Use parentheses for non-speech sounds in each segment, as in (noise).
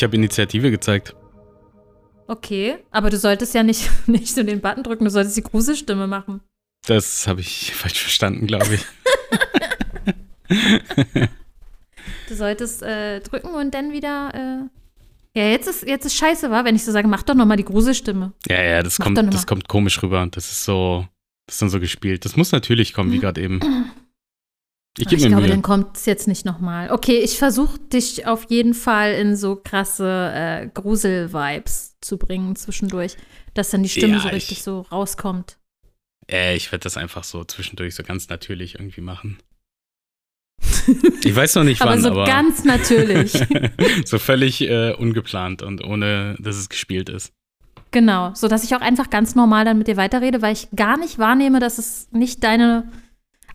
Ich habe Initiative gezeigt. Okay, aber du solltest ja nicht, (laughs) nicht so den Button drücken, du solltest die Gruselstimme machen. Das habe ich (laughs) falsch verstanden, glaube ich. (laughs) Du solltest äh, drücken und dann wieder. Äh ja, jetzt ist, jetzt ist scheiße, wa? Wenn ich so sage, mach doch nochmal die Gruselstimme. ja, ja, das Mach kommt, das kommt komisch rüber. Das ist so, das ist dann so gespielt. Das muss natürlich kommen, wie gerade eben. (clears throat) Ich ich glaube, Mühe. dann kommt es jetzt nicht nochmal. Okay, ich versuche dich auf jeden Fall in so krasse äh, Grusel-Vibes zu bringen zwischendurch, dass dann die Stimme Ja, so ich- richtig so rauskommt. Äh, ich werde das einfach so zwischendurch so ganz natürlich irgendwie machen. (laughs) Ich weiß noch nicht aber wann, so aber ganz natürlich. (laughs) so völlig äh, ungeplant und ohne, dass es gespielt ist. genau, so dass ich auch einfach ganz normal dann mit dir weiterrede, weil ich gar nicht wahrnehme, dass es nicht deine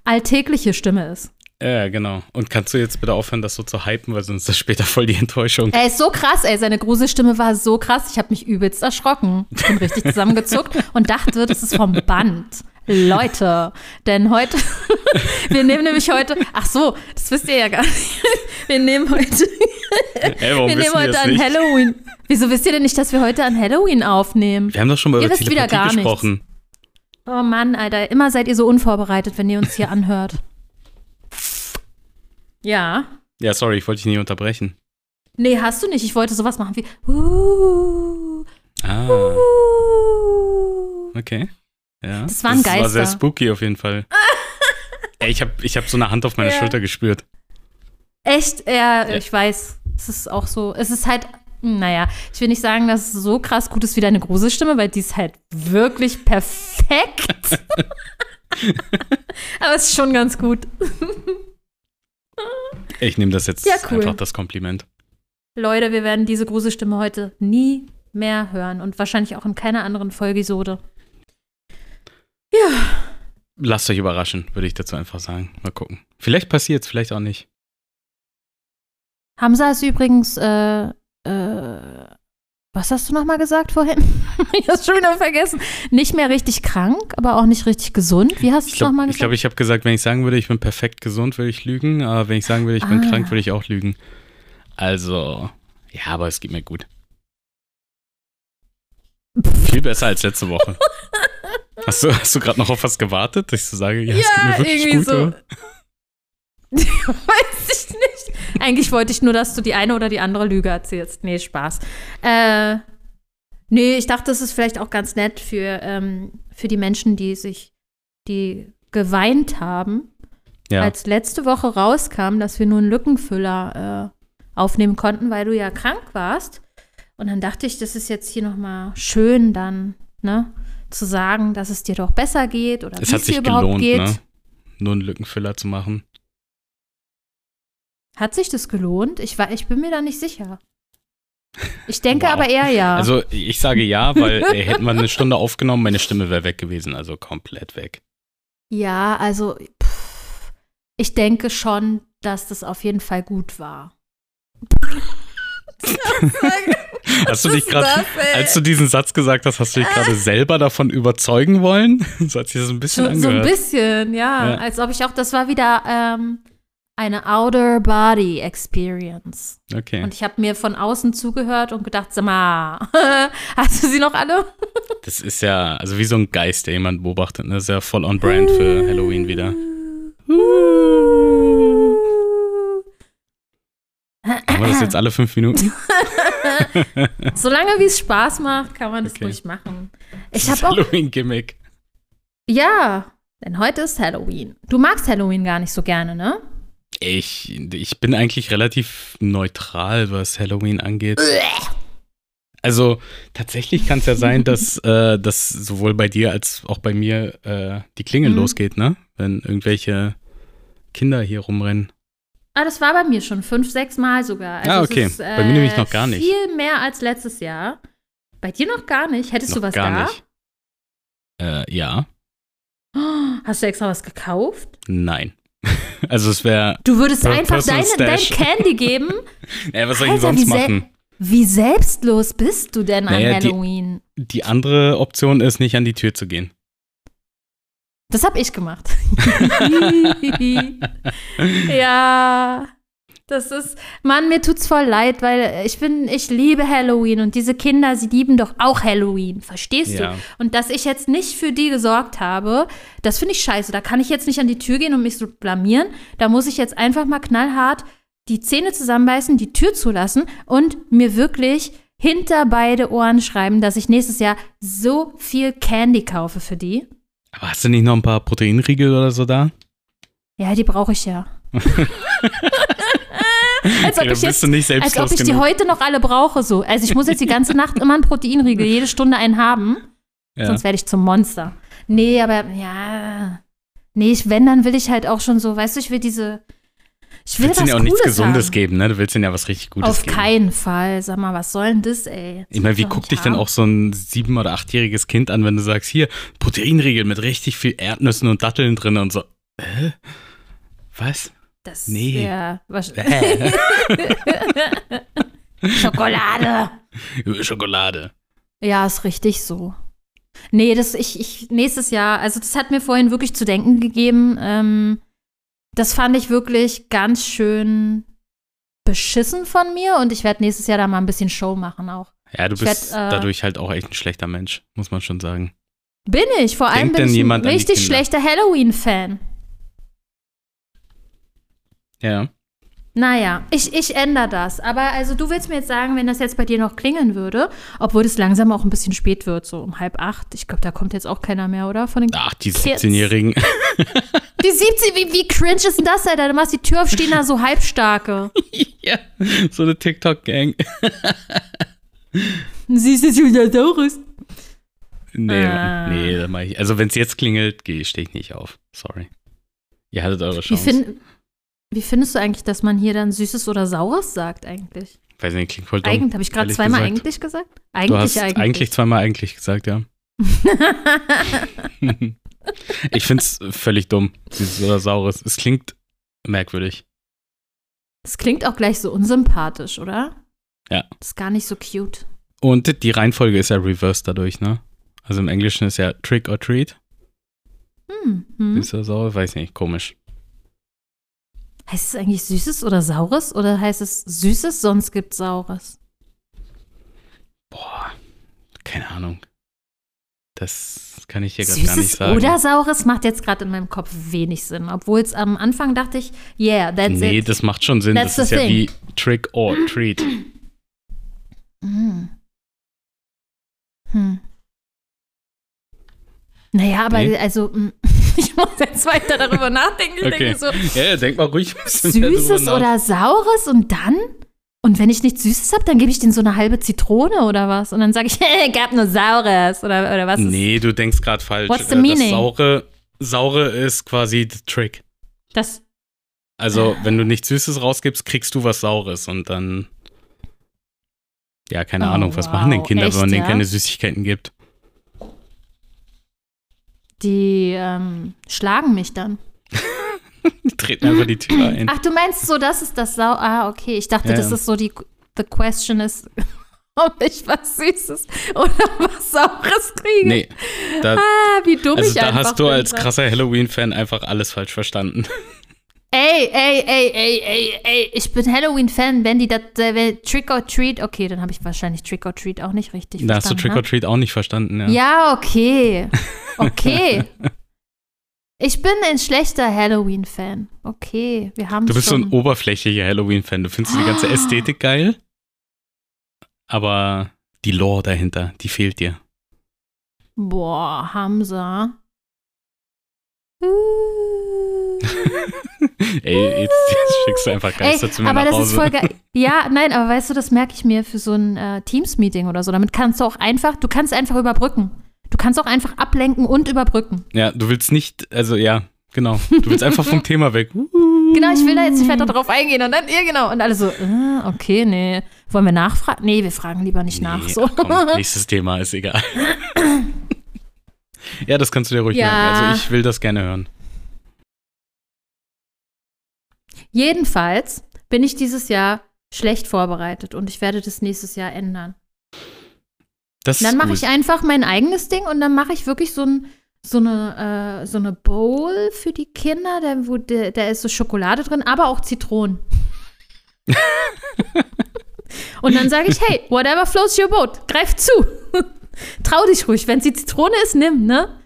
alltägliche Stimme ist. Ja, genau. Und kannst du jetzt bitte aufhören, das so zu hypen, weil sonst ist das später voll die Enttäuschung. Er ist so krass, ey, seine Gruselstimme war so krass, ich habe mich übelst erschrocken. Ich bin richtig (laughs) zusammengezuckt und dachte, das ist vom Band. Leute, denn heute, (laughs) wir nehmen nämlich heute, ach so, das wisst ihr ja gar nicht. (laughs) Wir nehmen heute, Ey, warum wir nehmen heute an nicht? Halloween. Wieso wisst ihr denn nicht, dass wir heute an Halloween aufnehmen? Wir haben doch schon mal Ihr über Telepathie gar nichts. gesprochen. Oh Mann, Alter, immer seid ihr so unvorbereitet, wenn ihr uns hier anhört. Ja. Ja, sorry, ich wollte dich nie unterbrechen. Nee, hast du nicht. Ich wollte sowas machen wie. Uh, Ah, uh. okay. Ja. Das waren Das war sehr Geister. spooky auf jeden Fall. (laughs) Ey, ich habe ich hab so eine Hand auf meine Ja. Schulter gespürt. Echt, ja, Ja. ich weiß. Es ist auch so. Es ist halt, naja, ich will nicht sagen, dass es so krass gut ist wie deine Gruselstimme, weil die ist halt wirklich perfekt. (laughs) (laughs) Aber es ist schon ganz gut. Ich nehme das jetzt Ja, cool. einfach das Kompliment. Leute, wir werden diese Gruselstimme heute nie mehr hören und wahrscheinlich auch in keiner anderen Folgesode. Lasst euch überraschen, würde ich dazu einfach sagen. Mal gucken. Vielleicht passiert's, vielleicht auch nicht. Hamza ist übrigens, äh, äh, was hast du nochmal gesagt vorhin? (laughs) ich hab's schon wieder vergessen. Nicht mehr richtig krank, aber auch nicht richtig gesund. Wie hast Ich du es glaube, nochmal ich, gesagt? glaub, ich habe gesagt, wenn ich sagen würde, ich bin perfekt gesund, würde ich lügen. Aber wenn ich sagen würde, ich bin Ah. krank, würde ich auch lügen. Also, ja, aber es geht mir gut. Viel besser als letzte Woche. (laughs) Hast du, hast du gerade noch auf was gewartet, dass ich so sage, ja, es geht mir wirklich gut? oder? (laughs) Weiß ich nicht. Eigentlich wollte ich nur, dass du die eine oder die andere Lüge erzählst. Nee, Spaß. Äh, nee, ich dachte, das ist vielleicht auch ganz nett für, ähm, für die Menschen, die sich, die geweint haben, Ja, als letzte Woche rauskam, dass wir nur einen Lückenfüller äh, aufnehmen konnten, weil du ja krank warst. Und dann dachte ich, das ist jetzt hier nochmal schön dann, ne, zu sagen, dass es dir doch besser geht oder es wie hat es dir sich überhaupt gelohnt, geht. ne? Nur einen Lückenfüller zu machen. Hat sich das gelohnt? Ich, war, ich bin mir da nicht sicher. Ich denke Wow. aber eher ja. Also, ich sage ja, weil äh, hätten wir eine Stunde aufgenommen, meine Stimme wäre weg gewesen, also komplett weg. ja, also pff, ich denke schon, dass das auf jeden Fall gut war. (laughs) Hast du dich gerade, ey? als du diesen Satz gesagt hast, hast du dich gerade selber davon überzeugen wollen? (laughs) So hat sich das ein bisschen So, so ein angehört. bisschen, ja, Ja. Als ob ich auch, das war wieder ähm, eine Outer Body Experience. Okay. Und ich habe mir von außen zugehört und gedacht, sag mal, (laughs) hast du sie noch alle? Das ist ja, also wie so ein Geist, der jemand beobachtet, ne? Das ist ja voll on brand für Halloween wieder. Haben wir das jetzt alle fünf Minuten? (laughs) Solange wie es Spaß macht, kann man das Okay. ruhig machen. Ich Das habe auch Halloween-Gimmick. Ja, denn heute ist Halloween. Du magst Halloween gar nicht so gerne, ne? Ich, ich bin eigentlich relativ neutral, was Halloween angeht. Also tatsächlich kann es ja sein, (laughs) dass, äh, dass sowohl bei dir als auch bei mir äh, die Klingel Mhm. losgeht, ne? Wenn irgendwelche Kinder hier rumrennen. Ah, das war bei mir schon fünf, sechs Mal sogar. Also Ah, okay. Ist, Bei mir nämlich noch gar nicht. Viel mehr als letztes Jahr. Bei dir noch gar nicht. Hättest Noch du was gar da? nicht. Äh, ja, (gasps) Hast du extra was gekauft? nein. (laughs) Also es wäre, Du würdest einfach deine, dein. (laughs) Candy geben. äh, was soll ich Alter, sonst wie machen? Wie selbstlos bist du denn Naja, an die- Halloween? Die andere Option ist, nicht an die Tür zu gehen. Das habe ich gemacht. (laughs) ja. Das ist, Mann, mir tut's voll leid, weil ich bin, ich liebe Halloween und diese Kinder, sie lieben doch auch Halloween, verstehst Ja. du? Und dass ich jetzt nicht für die gesorgt habe, das finde ich scheiße. Da kann ich jetzt nicht an die Tür gehen und mich so blamieren. Da muss ich jetzt einfach mal knallhart die Zähne zusammenbeißen, die Tür zulassen und mir wirklich hinter beide Ohren schreiben, dass ich nächstes Jahr so viel Candy kaufe für die. Aber hast du nicht noch ein paar Proteinriegel oder so da? Ja, die brauche ich ja. (laughs) als ob ich jetzt, du als ob ich die heute noch alle brauche. So. Also ich muss jetzt die ganze Nacht immer einen Proteinriegel, jede Stunde einen haben, Ja. sonst werde ich zum Monster. Nee, aber ja. Nee, ich, wenn, dann will ich halt auch schon so, weißt du, ich will diese. Ich Du will willst was ihnen ja auch nichts Cooles Gesundes haben. geben, ne? Du willst ihnen ja was richtig Gutes Auf geben. keinen Fall. Sag mal, was soll denn das, ey? Das Ich meine, wie guckt dich denn auch so ein sieben- oder achtjähriges Kind an, wenn du sagst, hier, Proteinriegel mit richtig viel Erdnüssen und Datteln drin und so. Hä? Was? Das Nee. Was, Hä? (laughs) Schokolade. Schokolade. Ja, ist richtig so. Nee, das ich, ich nächstes Jahr, also das hat mir vorhin wirklich zu denken gegeben. Ähm, das fand ich wirklich ganz schön beschissen von mir und ich werde nächstes Jahr da mal ein bisschen Show machen auch. Ja, du Ich bist werd, äh, dadurch halt auch echt ein schlechter Mensch, muss man schon sagen. Bin ich, vor allem Denkt bin denn ich ein richtig schlechter Halloween-Fan. Ja. Naja, ich, ich ändere das. Aber also du willst mir jetzt sagen, wenn das jetzt bei dir noch klingeln würde, obwohl es langsam auch ein bisschen spät wird, so um halb acht. Ich glaube, da kommt jetzt auch keiner mehr, oder? Von den Ach, die Kids. 17-Jährigen. (laughs) Die 17, wie, wie cringe ist denn das, Alter? Du machst die Tür auf, stehen da so halbstarke. (laughs) ja, so eine TikTok-Gang. (laughs) Siehst du Juliasaurus? Nee, Ah. nee, da mach ich. Also, wenn es jetzt klingelt, stehe ich nicht auf. Sorry. Ihr hattet eure Chance. fin wie findest du eigentlich, dass man hier dann Süßes oder Saures sagt eigentlich? Weiß nicht, klingt voll dumm. Eigentlich, habe ich gerade zweimal gesagt. eigentlich gesagt? Du Eigentlich, hast eigentlich. eigentlich zweimal eigentlich gesagt, ja. (laughs) ich finde es völlig dumm, dieses oder Saures. Es klingt merkwürdig. Das klingt auch gleich so unsympathisch, oder? Ja. Ist gar nicht so cute. Und die Reihenfolge ist ja reversed dadurch, ne? Also im Englischen ist ja Trick or Treat. Hm. Hm. Süß oder sauer, weiß nicht, komisch. Heißt es eigentlich Süßes oder Saures? Oder heißt es Süßes, sonst gibt Saures? Boah, keine Ahnung. Das kann ich dir gerade gar nicht Süßes sagen. oder Saures macht jetzt gerade in meinem Kopf wenig Sinn. Obwohl es am Anfang dachte ich, yeah, that's nee, it. das macht schon Sinn. That's das ist the ja thing. wie Trick or (clears throat) Treat. Hm. Hm. Naja, aber Nee. also, mm, (laughs) ich muss jetzt weiter darüber nachdenken. Ich Okay. denke so, Ja, denk mal ruhig Süßes oder Saures und dann? Und wenn ich nichts Süßes habe, dann gebe ich denen so eine halbe Zitrone oder was. Und dann sage ich, (laughs) gab nur Saures oder, oder was? Nee, du denkst gerade falsch. What's the Äh, meaning? Das Saure, Saure ist quasi the Trick. Das, Also, wenn du nichts Süßes rausgibst, kriegst du was Saures und dann. Ja, keine Oh, Ahnung, was wow. machen denn Kinder, Echt, wenn man denen ja? keine Süßigkeiten gibt? Die ähm, schlagen mich dann. (laughs) Die treten einfach die Tür ein. Ach, du meinst so, das ist das Sau. Ah, okay. Ich dachte, Ja, das ja. ist so die. The question ist, (laughs) ob ich was Süßes oder (laughs) was Saures kriege. Nee, da, Ah, wie dumm also ich da einfach hast du bin. als krasser Halloween-Fan einfach alles falsch verstanden. Ey, ey, ey, ey, ey, ey, ich bin Halloween-Fan, wenn die das äh, Trick or Treat, okay, dann habe ich wahrscheinlich Trick or Treat auch nicht richtig Da hast du verstanden. Trick or Treat auch nicht verstanden, ja. ne? Ja, okay. (laughs) Okay. ich bin ein schlechter Halloween-Fan. Okay, wir haben Du bist so schon. ein oberflächlicher Halloween-Fan. Du findest die ganze (gasps) Ästhetik geil, aber die Lore dahinter, die fehlt dir. Boah, Hamza. Uh. (laughs) Ey, jetzt, jetzt schickst du einfach Geister Ey, zu mir aber nach das Hause. ist voll geil. (laughs) Ja, nein, aber weißt du, das merke ich mir für so ein äh, Teams-Meeting oder so. Damit kannst du auch einfach, du kannst einfach überbrücken. Du kannst auch einfach ablenken und überbrücken. Ja, du willst nicht, also ja, genau. Du willst einfach vom (laughs) Thema weg. Genau, ich will da jetzt nicht weiter drauf eingehen und dann, ja, genau. Und alle so, äh, okay, nee. Wollen wir nachfragen? Nee, wir fragen lieber nicht nach. Nee, So. ach komm, nächstes Thema ist egal. ja, das kannst du dir ruhig Ja. merken. Also ich will das gerne hören. Jedenfalls bin ich dieses Jahr schlecht vorbereitet und ich werde das nächstes Jahr ändern. Das Dann mache ich einfach mein eigenes Ding und dann mache ich wirklich so, ein, so, eine, äh, so eine Bowl für die Kinder, da, wo de, da ist so Schokolade drin, aber auch Zitronen. (laughs) Und dann sage ich, hey, whatever floats your boat, greif zu. (laughs) Trau dich ruhig, wenn es die Zitrone ist, nimm, ne?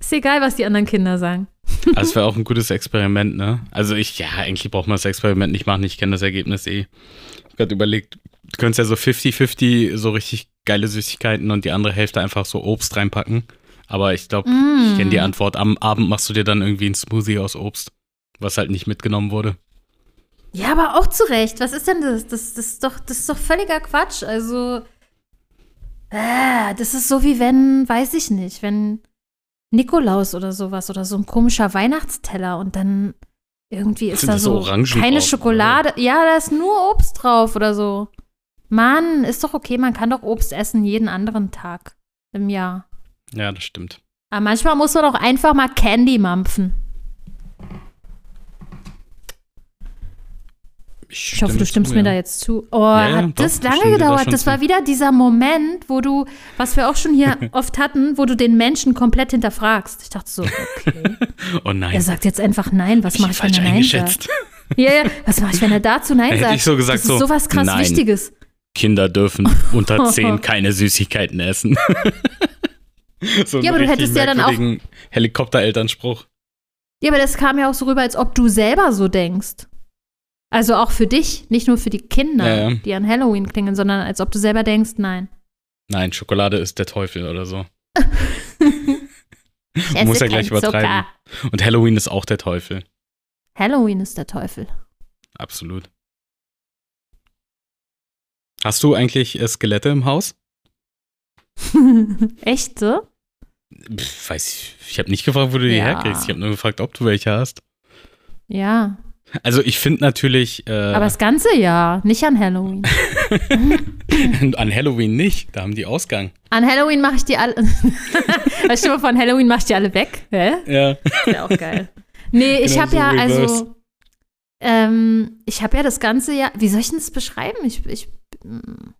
Ist egal, was die anderen Kinder sagen. Also es wäre auch ein gutes Experiment, ne? Also ich, ja, eigentlich braucht man das Experiment nicht machen, ich kenne das Ergebnis eh. Ich habe gerade überlegt, du könntest ja so 50-50 so richtig geile Süßigkeiten und die andere Hälfte einfach so Obst reinpacken. Aber ich glaube, Mm. ich kenne die Antwort. Am Abend machst du dir dann irgendwie ein Smoothie aus Obst, was halt nicht mitgenommen wurde. Ja, aber auch zu Recht. Was ist denn das? Das, das, ist, doch, das ist doch völliger Quatsch. Also, äh, das ist so wie wenn, weiß ich nicht, wenn Nikolaus oder sowas oder so ein komischer Weihnachtsteller und dann irgendwie ist Sind da das so so keine drauf, Schokolade. Ja, da ist nur Obst drauf oder so. Mann, ist doch okay, man kann doch Obst essen jeden anderen Tag im Jahr. Ja, das stimmt. Aber manchmal muss man auch einfach mal Candy mampfen. Ich hoffe, du stimmst mir da jetzt zu. Oh, Ja, ja, hat das doch, ich lange da gedauert. schon Das zu. war wieder dieser Moment, wo du, was wir auch schon hier (laughs) oft hatten, wo du den Menschen komplett hinterfragst. Ich dachte so, okay. (laughs) Oh nein. Er sagt jetzt einfach nein. Was mache ich ich, wenn er nein sagt? Ja, ja. Was mache ich, wenn er dazu nein (laughs) Hätte sagt? ich so gesagt, das ist so, sowas krass nein. Wichtiges. Kinder dürfen unter 10 keine Süßigkeiten essen. so Ja, aber du hättest ja dann auch- Helikopterelternspruch. Ja, aber das kam ja auch so rüber, als ob du selber so denkst. Also auch für dich, nicht nur für die Kinder, Ja, die an Halloween klingen, sondern als ob du selber denkst, nein. Nein, Schokolade ist der Teufel oder so. (laughs) Muss ja gleich übertreiben. Und Halloween ist auch der Teufel. Halloween ist der Teufel. Absolut. Hast du eigentlich Skelette im Haus? (laughs) Echt so? Pff, weiß ich. Ich habe nicht gefragt, wo du die Ja. herkriegst. Ich habe nur gefragt, ob du welche hast. Ja. Also ich finde natürlich äh, Aber das ganze Jahr, nicht an Halloween. (laughs) (laughs) an Halloween nicht. Da haben die Ausgang. An Halloween mache ich die alle. (laughs) weißt du, von Halloween mache ich die alle weg. Hä? Ja. Ist ja auch geil. Nee, ich Genau habe so ja, reverse. also, ähm, ich habe ja das ganze Jahr, wie soll ich denn das beschreiben? Ich, ich, mm.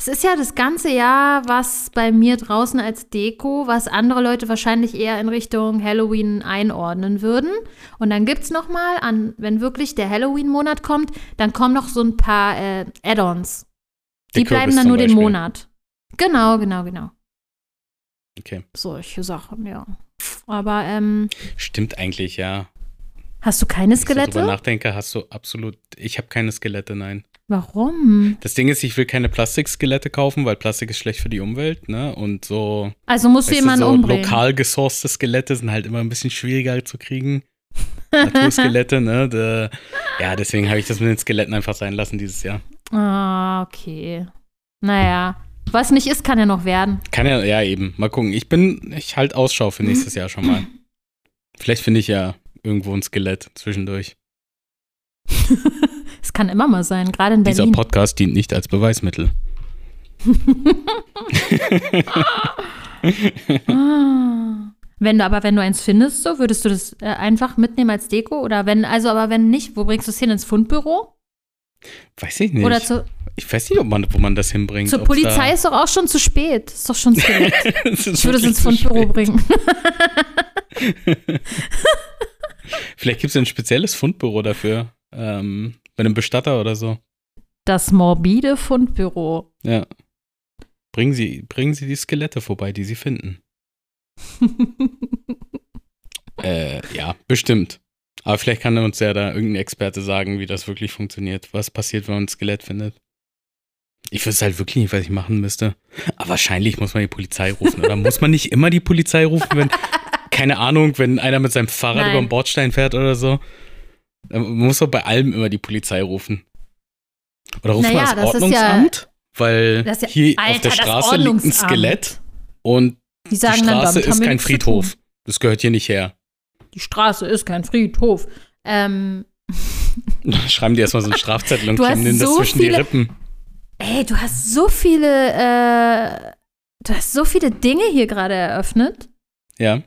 Es ist ja das ganze Jahr was bei mir draußen als Deko, was andere Leute wahrscheinlich eher in Richtung Halloween einordnen würden. Und dann gibt es nochmal, wenn wirklich der Halloween-Monat kommt, dann kommen noch so ein paar äh, Add-ons. Der Die bleiben dann nur den Beispiel. Monat. Genau, genau, genau. Okay. Solche Sachen, ja. Aber ähm, Stimmt eigentlich, ja. hast du keine Wenn ich Skelette? nachdenke, hast du absolut. Ich habe keine Skelette, nein. Warum? Das Ding ist, ich will keine Plastikskelette kaufen, weil Plastik ist schlecht für die Umwelt, ne? Und so, Also du, jemanden so umbringen. lokal gesourcete Skelette sind halt immer ein bisschen schwieriger zu kriegen. Naturskelette, ne? Da- ja, deswegen habe ich das mit den Skeletten einfach sein lassen dieses Jahr. Ah, okay. Naja, was nicht ist, kann ja noch werden. Kann ja, ja eben. Mal gucken. Ich bin, ich halt Ausschau für nächstes Jahr schon mal. (laughs) Vielleicht finde ich ja irgendwo ein Skelett zwischendurch. (laughs) Es kann immer mal sein, gerade in Dieser Berlin. Podcast dient nicht als Beweismittel. (laughs) Ah. Wenn du aber, wenn du eins findest, so, würdest du das äh, einfach mitnehmen als Deko? Oder wenn, also aber wenn nicht, wo bringst du es hin? Ins Fundbüro? Weiß ich nicht. Oder zu, ich weiß nicht, ob man, wo man das hinbringt. zur Polizei ist doch auch schon zu spät. Ist doch schon (laughs) Es ist Ich würde es ins zu Fundbüro spät. bringen. (laughs) Vielleicht gibt es ein spezielles Fundbüro dafür. Ähm, bei einem Bestatter oder so. Das morbide Fundbüro. Ja. Bringen Sie, bringen Sie die Skelette vorbei, die Sie finden. (laughs) Äh, ja, bestimmt. Aber vielleicht kann uns ja da irgendein Experte sagen, wie das wirklich funktioniert. Was passiert, wenn man ein Skelett findet. Ich wüsste halt wirklich nicht, was ich machen müsste. Aber wahrscheinlich muss man die Polizei rufen. Oder muss man nicht immer die Polizei rufen, wenn, (laughs) keine Ahnung, wenn einer mit seinem Fahrrad Nein. über den Bordstein fährt oder so? Man muss doch bei allem immer die Polizei rufen. Oder ruft Naja, man das das ist Ordnungsamt? weil das ja- hier auf Alter, der das Straße liegt ein. Skelett und Die die sagen dann, Straße haben ist kein Friedhof. Das gehört hier nicht her. Die Straße ist kein Friedhof. Ähm, (laughs) Schreiben die erstmal so einen Strafzettel und kleben hast denen das so zwischen die viele- Rippen. ey, du hast so viele, äh, du hast so viele Dinge hier gerade eröffnet. Ja.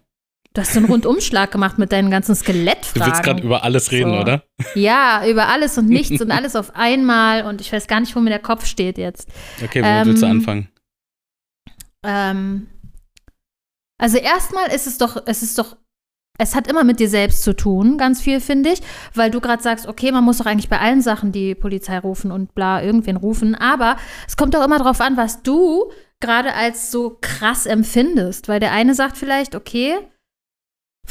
Du hast so einen Rundumschlag gemacht mit deinen ganzen Du Skelettfragen. willst gerade über alles reden, So. oder? Ja, über alles und nichts (laughs) und alles auf einmal und ich weiß gar nicht, wo mir der Kopf steht jetzt. Okay, womit willst du Ähm, anfangen? Ähm, also erstmal ist es doch, es ist doch es hat immer mit dir selbst zu tun, ganz viel, finde ich, weil du gerade sagst, okay, man muss doch eigentlich bei allen Sachen die Polizei rufen und bla, irgendwen rufen, aber es kommt doch immer darauf an, was du gerade als so krass empfindest, weil der eine sagt vielleicht, okay,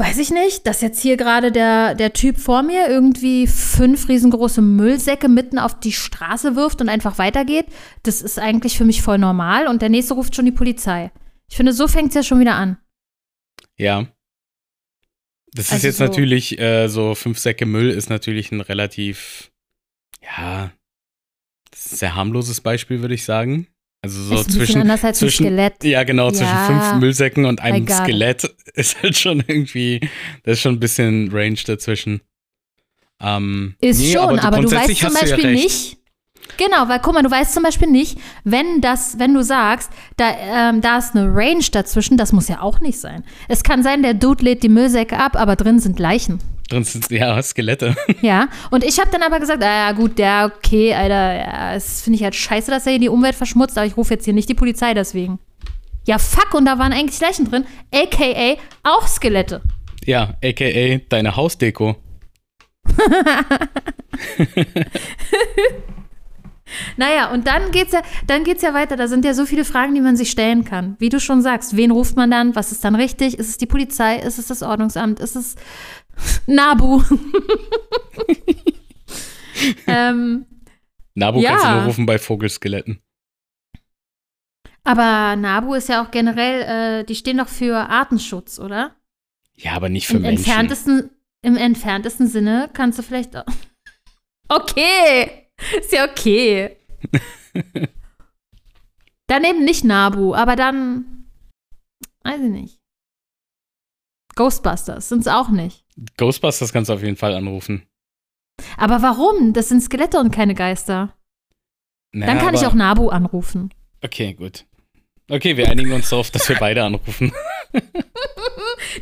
weiß ich nicht, dass jetzt hier gerade der, der Typ vor mir irgendwie fünf riesengroße Müllsäcke mitten auf die Straße wirft und einfach weitergeht, das ist eigentlich für mich voll normal und der nächste ruft schon die Polizei. Ich finde, so fängt es ja schon wieder an. Ja. Das Also ist jetzt so- natürlich, äh, so fünf Säcke Müll ist natürlich ein relativ, ja, das ist ein sehr harmloses Beispiel, würde ich sagen. Also so ist zwischen, anders als zwischen Skelett. ja genau, zwischen Ja, fünf Müllsäcken und einem. Skelett (laughs) ist halt schon irgendwie, da ist schon ein bisschen Range dazwischen. Ähm, Ist nee, schon, aber, du weißt zum ja Beispiel recht. nicht. Genau, weil guck mal, du weißt zum Beispiel nicht, wenn das, wenn du sagst, da, ähm, da ist eine Range dazwischen, das muss ja auch nicht sein. Es kann sein, der Dude lädt die Müllsäcke ab, aber drin sind Leichen. Drin sind ja Skelette. (laughs) Ja, und ich habe dann aber gesagt, ah, ja gut, der, okay, Alter, ja, das finde ich halt scheiße, dass er hier die Umwelt verschmutzt, aber ich rufe jetzt hier nicht die Polizei deswegen. Ja, fuck, und da waren eigentlich Leichen drin, aka auch Skelette. Ja, aka deine Hausdeko. (laughs) Naja, und dann geht's ja, dann geht's ja weiter. Da sind ja so viele Fragen, die man sich stellen kann. Wie du schon sagst, wen ruft man dann? Was ist dann richtig? Ist es die Polizei? Ist es das Ordnungsamt? Ist es Nabu? (laughs) ähm, Nabu Ja. kannst du nur rufen bei Vogelskeletten. aber Nabu ist ja auch generell, äh, die stehen doch für Artenschutz, oder? Ja, aber nicht für Im Menschen. entferntesten, Im entferntesten Sinne kannst du vielleicht. auch- (laughs) Okay! Ist ja okay. (laughs) dann eben nicht Nabu, aber dann. Weiß ich nicht. Ghostbusters sind es auch nicht. Ghostbusters kannst du auf jeden Fall anrufen. Aber warum? Das sind Skelette und keine Geister. Naja, Dann kann ich auch Nabu anrufen. Okay, gut. Okay, wir einigen uns darauf, dass wir beide anrufen. (laughs)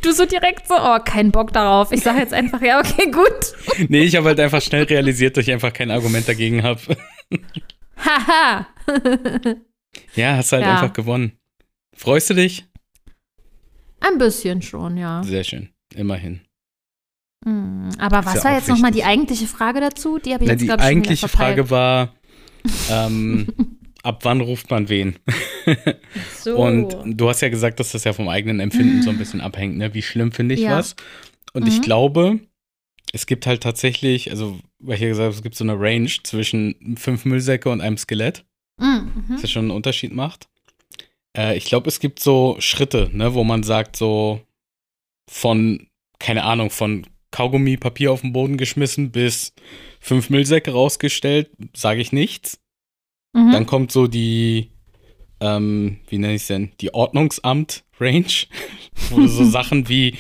Du so direkt so, oh, kein Bock darauf. Ich sage jetzt einfach, ja, okay, gut. (laughs) nee, ich habe halt einfach schnell realisiert, dass ich einfach kein Argument dagegen habe. (laughs) Haha. ja, hast halt Ja. einfach gewonnen. Freust du dich? Ein bisschen schon, ja. Sehr schön. Immerhin. Hm, Aber was ja war jetzt nochmal die eigentliche Frage dazu? Die habe ich Na, jetzt, die glaube ich, wieder eigentliche. Frage war, (laughs) ähm, ab wann ruft man wen? So. Und du hast ja gesagt, dass das ja vom eigenen Empfinden so ein bisschen abhängt, ne? Wie schlimm finde ich Ja. was? Und ich Mhm. glaube, es gibt halt tatsächlich, also, weil ich ja gesagt habe, es gibt so eine Range zwischen fünf Müllsäcke und einem Skelett, Mhm. das schon einen Unterschied macht. Äh, ich glaube, es gibt so Schritte, ne, wo man sagt, so von, keine Ahnung, von Kaugummi, Papier auf den Boden geschmissen bis fünf Müllsäcke rausgestellt, sage ich nichts. Mhm. Dann kommt so die, ähm, wie nenne ich es denn, die Ordnungsamt-Range, (laughs) wo du so (laughs) Sachen wie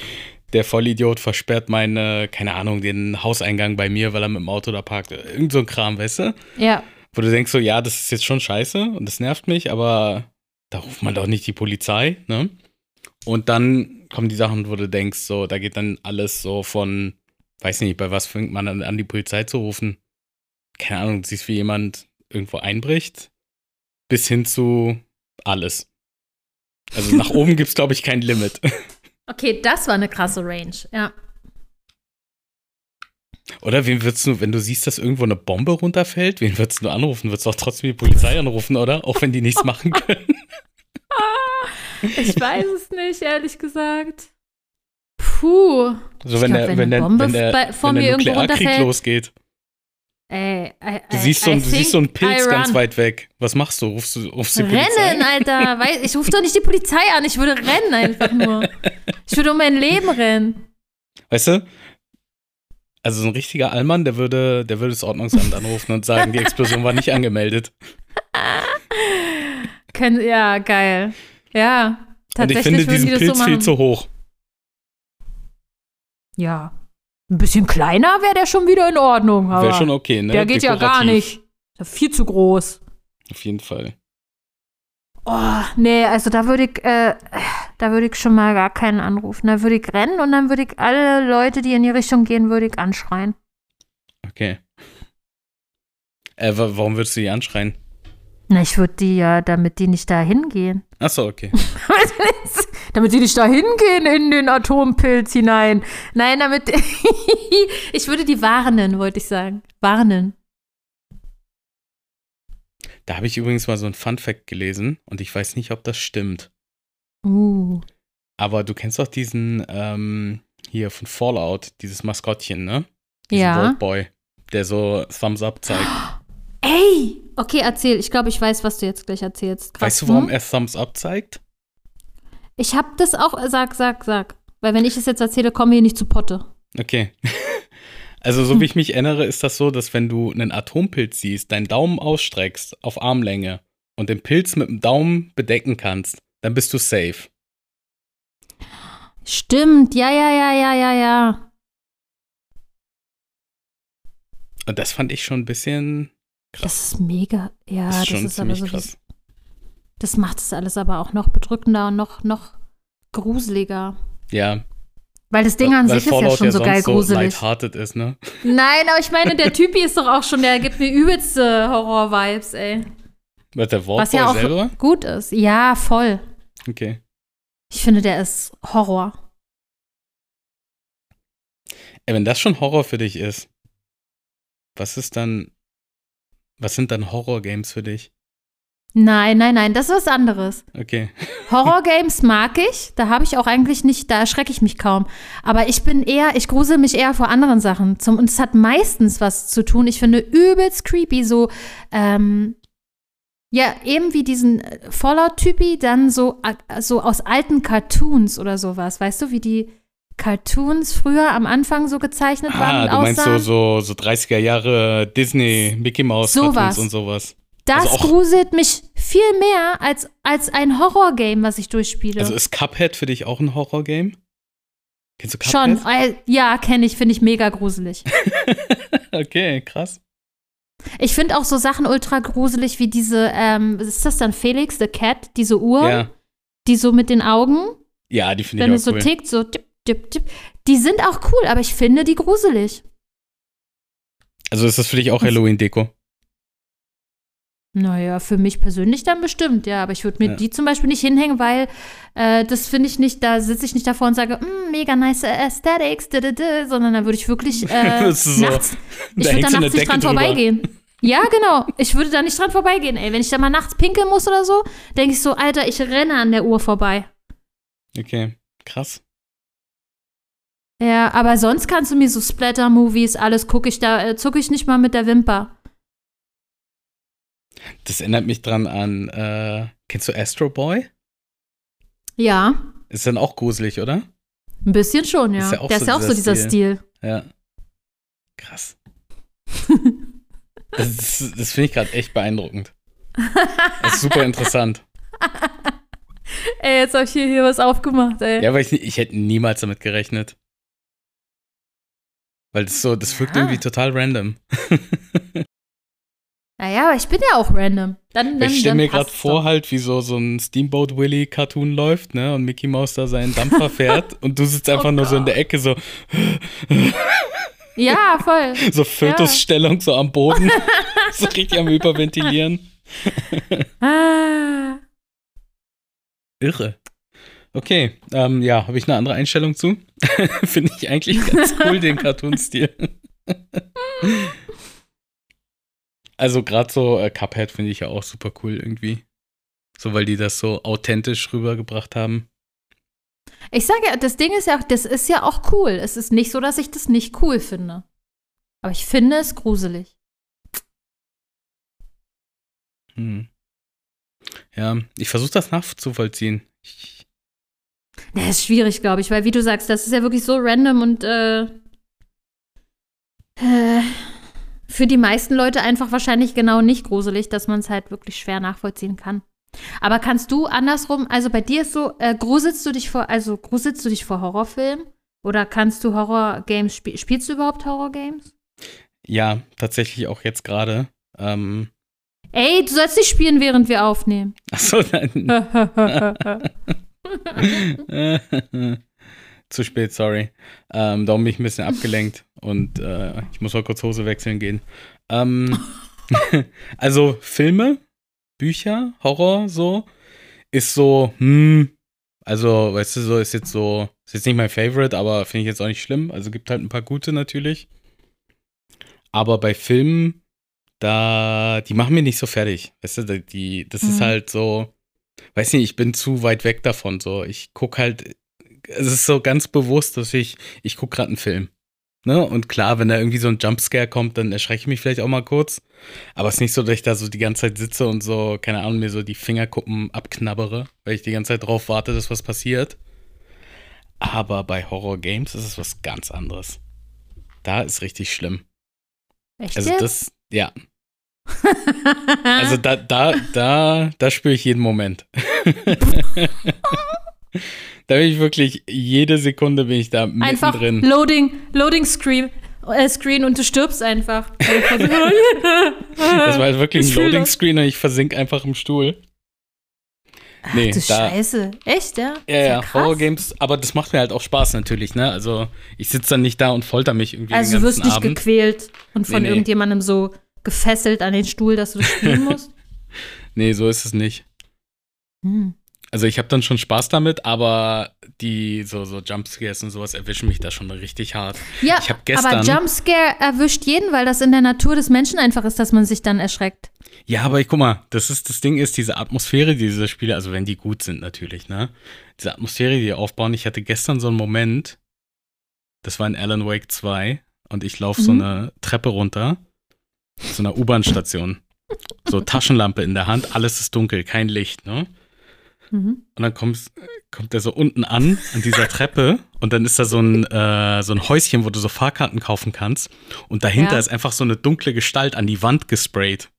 der Vollidiot versperrt meine, keine Ahnung, den Hauseingang bei mir, weil er mit dem Auto da parkt. Irgend so ein Kram, weißt du? Ja. Wo du denkst so, ja, das ist jetzt schon scheiße und das nervt mich, aber da ruft man doch nicht die Polizei, ne? Und dann kommen die Sachen, wo du denkst, so, da geht dann alles so von, weiß nicht, bei was fängt man an, an die Polizei zu rufen? Keine Ahnung, du siehst, wie jemand irgendwo einbricht, bis hin zu alles. Also nach oben gibt's, glaube ich, kein Limit. (laughs) Okay, das war eine krasse Range. Ja. Oder wen würdest du, wenn du siehst, dass irgendwo eine Bombe runterfällt, wen würdest du anrufen? Würdest du auch trotzdem die Polizei anrufen, oder? Auch wenn die nichts (laughs) machen können. (laughs) Ich weiß es nicht, ehrlich gesagt. Puh. So Ich wenn glaub, der, wenn wenn eine der, Bombe wenn der, bei- vor wenn der mir irgendwo Nuklearkrieg runterfällt. losgeht. Ey, I, Du I- siehst so, ein- du siehst so einen Pilz ganz weit weg. Was machst du? Rufst du, rufst du die Polizei? Rennen, Alter. (laughs) Weiß, ich rufe doch nicht die Polizei an. Ich würde rennen einfach nur. Ich würde um mein Leben rennen. Weißt du? Also so ein richtiger Allmann, der würde, der würde das Ordnungsamt anrufen und sagen, die Explosion war nicht angemeldet. (laughs) Können, ja, geil. Ja. Und ich Tatsächlich finde diesen die Pilz so viel zu hoch. Ja. Ein bisschen kleiner wäre der schon wieder in Ordnung. Aber Wäre schon okay, ne? der geht ja gar Dekorativ. nicht. Viel zu groß. Auf jeden Fall. Oh, nee, also da würde ich, äh, da würde ich schon mal gar keinen anrufen. Da würde ich rennen und dann würde ich alle Leute, die in die Richtung gehen, würde ich anschreien. Okay. Äh, wa- warum würdest du die anschreien? Na, ich würde die ja, damit die nicht da hingehen. Achso, okay. (laughs) damit sie nicht da hingehen in den Atompilz hinein. Nein, damit. (laughs) ich würde die warnen, wollte ich sagen. Warnen. Da habe ich übrigens mal so ein Fun-Fact gelesen und ich weiß nicht, ob das stimmt. Uh. Aber du kennst doch diesen ähm, hier von Fallout, dieses Maskottchen, ne? Diesen Ja. Boy, der so Thumbs Up zeigt. (gasps) Ey! Okay, erzähl. Ich glaube, ich weiß, was du jetzt gleich erzählst. Krass, weißt du, warum hm? er Thumbs Up zeigt? Ich hab das auch. Sag, sag, sag. Weil, wenn ich es jetzt erzähle, kommen wir hier nicht zu Potte. Okay. (laughs) Also, so wie ich mich erinnere, ist das so, dass wenn du einen Atompilz siehst, deinen Daumen ausstreckst auf Armlänge und den Pilz mit dem Daumen bedecken kannst, dann bist du safe. Stimmt. Ja, ja, ja, ja, ja, ja. Und das fand ich schon ein bisschen Das ist mega. Ja, das ist das ist aber so. krass. Das macht es alles aber auch noch bedrückender und noch, noch gruseliger. Ja, Weil das Ding an weil sich ist ja Fallout schon so geil so gruselig. lighthearted ist, ne? Nein, aber ich meine, der Typi ist doch auch schon, der gibt mir übelste Horror-Vibes, ey. Wird der Vault Was ja auch selber? gut ist. Ja, voll. Okay. Ich finde, der ist Horror. Ey, wenn das schon Horror für dich ist, was ist dann, was sind dann Horror-Games für dich? Nein, nein, nein, das ist was anderes. Okay. (laughs) Horror-Games mag ich. Da habe ich auch eigentlich nicht, da erschrecke ich mich kaum. Aber ich bin eher, ich grusel mich eher vor anderen Sachen. Zum, und es hat meistens was zu tun. Ich finde übelst creepy, so, ähm, ja, eben wie diesen äh, Fallout-Typi, dann so, äh, so aus alten Cartoons oder sowas. Weißt du, wie die Cartoons früher am Anfang so gezeichnet waren Ah, du meinst so, aussahen? so, so 30er Jahre Disney, Mickey Mouse Sowas. Cartoons und sowas. Das also gruselt mich viel mehr als, als ein Horror-Game, was ich durchspiele. Also ist Cuphead für dich auch ein Horror-Game? Kennst du Cuphead? Schon, äh, ja, kenne ich, finde ich mega gruselig. (laughs) okay, krass. Ich finde auch so Sachen ultra gruselig wie diese, ähm, ist das dann Felix the Cat, diese Uhr, Ja. die so mit den Augen, Ja, die finde wenn ich es auch so cool. tickt, so tipp, tipp, tipp. Die sind auch cool, aber ich finde die gruselig. Also ist das für dich auch? Halloween-Deko? Naja, für mich persönlich dann bestimmt, ja. Aber ich würde mir Ja. die zum Beispiel nicht hinhängen, weil äh, das finde ich nicht, da sitze ich nicht davor und sage, "Mm, mega nice Aesthetics, d -d -d", sondern da würde ich wirklich (laughs) äh, so- nachts, ich da würde hängt da nachts nicht dran drüber. vorbeigehen. Ja, genau. Ich würde da nicht dran vorbeigehen, ey. Wenn ich da mal nachts pinkeln muss oder so, denke ich so, Alter, ich renne an der Uhr vorbei. Okay, krass. Ja, aber sonst kannst du mir so Splatter-Movies, alles gucke ich da, äh, zucke ich nicht mal mit der Wimper. Das erinnert mich dran an, äh, kennst du Astro Boy? Ja, Ist dann auch gruselig, oder? ein bisschen schon, ja. Ist ja auch Der so ist ja auch so dieser dieser Stil. Ja. Krass. (laughs) Das, ist- das finde ich gerade echt beeindruckend. Das ist super interessant. (laughs) ey, jetzt habe ich hier, hier was aufgemacht, ey. Ja, weil ich, ich hätte niemals damit gerechnet. Weil das so, das wirkt Ja. irgendwie total random. (laughs) Naja, aber ich bin ja auch random. Dann, dann, ich stelle mir gerade vor, doch. halt, wie so, so ein Steamboat Willie Cartoon läuft, ne? Und Mickey Mouse da seinen Dampfer (laughs) fährt und du sitzt einfach Oh nur so in der. Ecke, so, Ja, voll. (laughs) so Fötusstellung, so am Boden. so richtig am Überventilieren. Ah. Irre. Okay, ähm, ja, habe ich eine andere Einstellung zu? (laughs) Finde ich eigentlich ganz cool, den (laughs) Cartoon-Stil. also gerade so äh, Cuphead finde ich ja auch super cool irgendwie. So, weil die das so authentisch rübergebracht haben. Ich sage ja, das Ding ist ja auch, das ist ja auch cool. Es ist nicht so, dass ich das nicht cool finde. Aber ich finde es gruselig. Hm. Ja, ich versuche das nachzuvollziehen. Ich, Das ist schwierig, glaube ich, weil wie du sagst, das ist ja wirklich so random und äh, äh, für die meisten Leute einfach wahrscheinlich genau nicht gruselig, dass man es halt wirklich schwer nachvollziehen kann. Aber kannst du andersrum, also bei dir ist so, äh, gruselst du dich vor, also gruselst du dich vor Horrorfilmen? Oder kannst du Horrorgames, spiel, spielst du überhaupt Horrorgames? ja, tatsächlich auch jetzt gerade. Ähm, Ey, du sollst nicht spielen, während wir aufnehmen. achso, nein. (laughs) (laughs) (laughs) Zu spät, sorry. Ähm, darum bin ich ein bisschen abgelenkt und äh, ich muss mal kurz Hose wechseln gehen. Ähm, (laughs) also Filme, Bücher, Horror, so, ist so, hm, Also, weißt du, so ist jetzt so, ist jetzt nicht mein Favorite, aber finde ich jetzt auch nicht schlimm. Also gibt halt ein paar gute natürlich. Aber bei Filmen, da, die machen mir nicht so fertig. Weißt du, die, das mhm. ist halt so, weiß nicht, ich bin zu weit weg davon. So, ich gucke halt, es ist so ganz bewusst, dass ich, ich gucke gerade einen Film. Ne? Und klar, wenn da irgendwie so ein Jumpscare kommt, dann erschrecke ich mich vielleicht auch mal kurz. Aber es ist nicht so, dass ich da so die ganze Zeit sitze und so, keine Ahnung, mir so die Fingerkuppen abknabbere, weil ich die ganze Zeit drauf warte, dass was passiert. Aber bei Horror Games ist es was ganz anderes. Da ist richtig schlimm. Echt? Also das, ja. (laughs) also da, da, da, da spüre ich jeden Moment. (laughs) da bin ich wirklich, jede Sekunde bin ich da einfach mittendrin. Loading, Loading Screen, äh, Screen und du stirbst einfach. das war halt wirklich ein Loading Screen und ich versink einfach im Stuhl. Ach, nee, du da, Scheiße. Echt, ja? Ja, ja, ja Horror Games, aber das macht mir halt auch Spaß natürlich, ne? Also ich sitze dann nicht da und folter mich irgendwie. Also du wirst nicht Abend. gequält und von nee, nee. irgendjemandem so gefesselt an den Stuhl, dass du das spielen (laughs) musst? nee, so ist es nicht. Hm. Also ich habe dann schon Spaß damit, aber die so, so Jumpscares und sowas erwischen mich da schon richtig hart. Ja, ich gestern, aber Jumpscare erwischt jeden, weil das in der Natur des Menschen einfach ist, dass man sich dann erschreckt. Ja, aber ich guck mal, das ist das Ding ist diese Atmosphäre dieser Spiele, also wenn die gut sind natürlich, ne? Diese Atmosphäre, die die aufbauen. Ich hatte gestern so einen Moment, das war in Alan Wake 2 und ich laufe mhm. so eine Treppe runter zu einer U-Bahn-Station. so Taschenlampe in der Hand, alles ist dunkel, kein Licht, ne? Mhm. Und dann kommt, kommt er so unten an, an dieser Treppe. Und dann ist da so ein, äh, so ein Häuschen, wo du so Fahrkarten kaufen kannst. Und dahinter ja. ist einfach so eine dunkle Gestalt an die Wand gesprayt.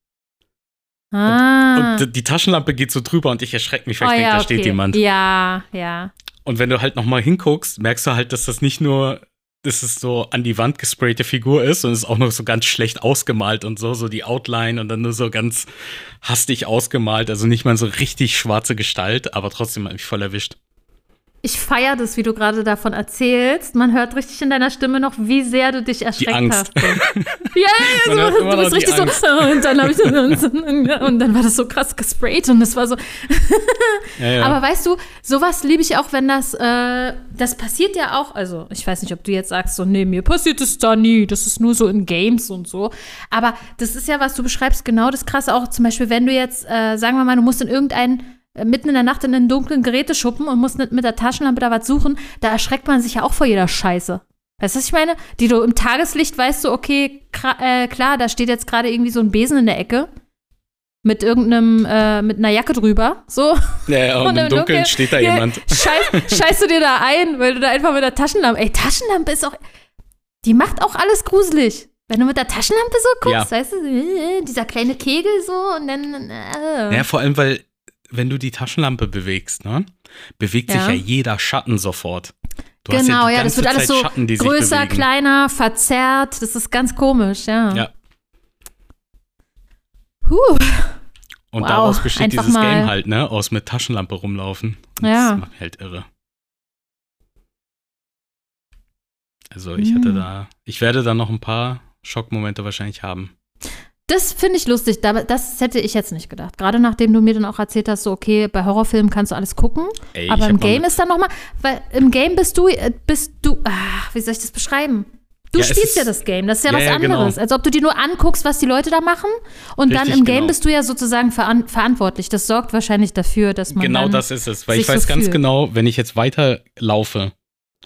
Ah. Und, und, die Taschenlampe geht so drüber und ich erschrecke mich, weil oh, ich denke, ja, da okay. steht jemand. Ja, ja. Und wenn du halt nochmal hinguckst, merkst du halt, dass das nicht nur dass es so an die Wand gesprayte Figur ist und es ist auch noch so ganz schlecht ausgemalt und so, so die Outline und dann nur so ganz hastig ausgemalt, also nicht mal so richtig schwarze Gestalt, aber trotzdem hat mich voll erwischt. Ich feiere das, wie du gerade davon erzählst. Man hört richtig in deiner Stimme noch, wie sehr du dich erschreckt die Angst. hast. (laughs) ja, also, du bist richtig so. Und dann, ich, und dann war das so krass gesprayt und es war so. ja, ja. Aber weißt du, sowas liebe ich auch, wenn das, äh, das passiert ja auch. Also, ich weiß nicht, ob du jetzt sagst, so, nee, mir passiert das da nie. Das ist nur so in Games und so. Aber das ist ja, was du beschreibst, genau das Krasse auch. Zum Beispiel, wenn du jetzt, äh, sagen wir mal, du musst in irgendein äh, mitten in der Nacht in einen dunklen Geräteschuppen und muss mit der Taschenlampe da was suchen, da erschreckt man sich ja auch vor jeder Scheiße. Weißt du, was ich meine? Die du im Tageslicht weißt du, okay, äh, klar, da steht jetzt gerade irgendwie so ein Besen in der Ecke mit irgendeinem, äh, mit einer Jacke drüber, so. Ja, ja und, und im Dunkeln, Dunkeln steht da ja, jemand. Scheiß, scheißt du dir da ein, weil du da einfach mit der Taschenlampe, ey, Taschenlampe ist auch, die macht auch alles gruselig. Wenn du mit der Taschenlampe so guckst, ja. weißt du, äh, dieser kleine Kegel so und dann. Äh. Ja, vor allem, weil wenn du die Taschenlampe bewegst, ne, bewegt ja. sich ja jeder Schatten sofort. Du genau, ja, ja das wird alles so Schatten, größer, kleiner, verzerrt. Das ist ganz komisch, ja. Ja. Huh. Und wow, daraus besteht dieses Game halt, ne? Aus mit Taschenlampe rumlaufen. Und ja. Das macht mich halt irre. Also ich hatte hm. da, ich werde da noch ein paar Schockmomente wahrscheinlich haben. Das finde ich lustig. Das hätte ich jetzt nicht gedacht. Gerade nachdem du mir dann auch erzählt hast, so okay, bei Horrorfilmen kannst du alles gucken, Ey, aber im Game ist dann noch mal, weil im Game bist du, äh, bist du, ach, wie soll ich das beschreiben? Du ja, spielst ja das Game, das ist ja, ja was ja, genau. anderes. Genau. Als ob du dir nur anguckst, was die Leute da machen. Und Richtig, dann im Game genau. bist du ja sozusagen veran verantwortlich. Das sorgt wahrscheinlich dafür, dass man. Genau das ist es. Weil ich weiß so ganz genau, wenn ich jetzt weiterlaufe,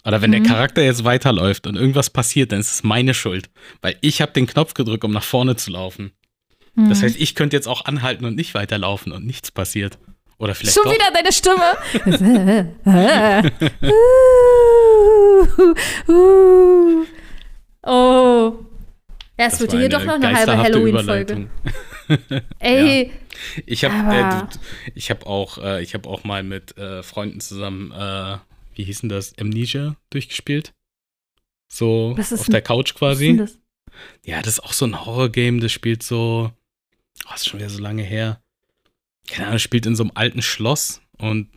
oder wenn mhm. der Charakter jetzt weiterläuft und irgendwas passiert, dann ist es meine Schuld. Weil ich habe den Knopf gedrückt, um nach vorne zu laufen. Mhm. Das heißt, ich könnte jetzt auch anhalten und nicht weiterlaufen und nichts passiert. Oder vielleicht Schon doch. wieder deine Stimme. (laughs) oh. Ja, es wird hier doch noch eine halbe Halloween-Folge. (laughs) Ey. Ja. Ich habe äh, ich hab auch, äh, hab auch mal mit äh, Freunden zusammen äh, wie hieß denn das, Amnesia durchgespielt. So auf der Couch quasi. Das? Ja, das ist auch so ein Horror-Game, das spielt so, oh, ist schon wieder so lange her. Keine Ahnung, spielt in so einem alten Schloss und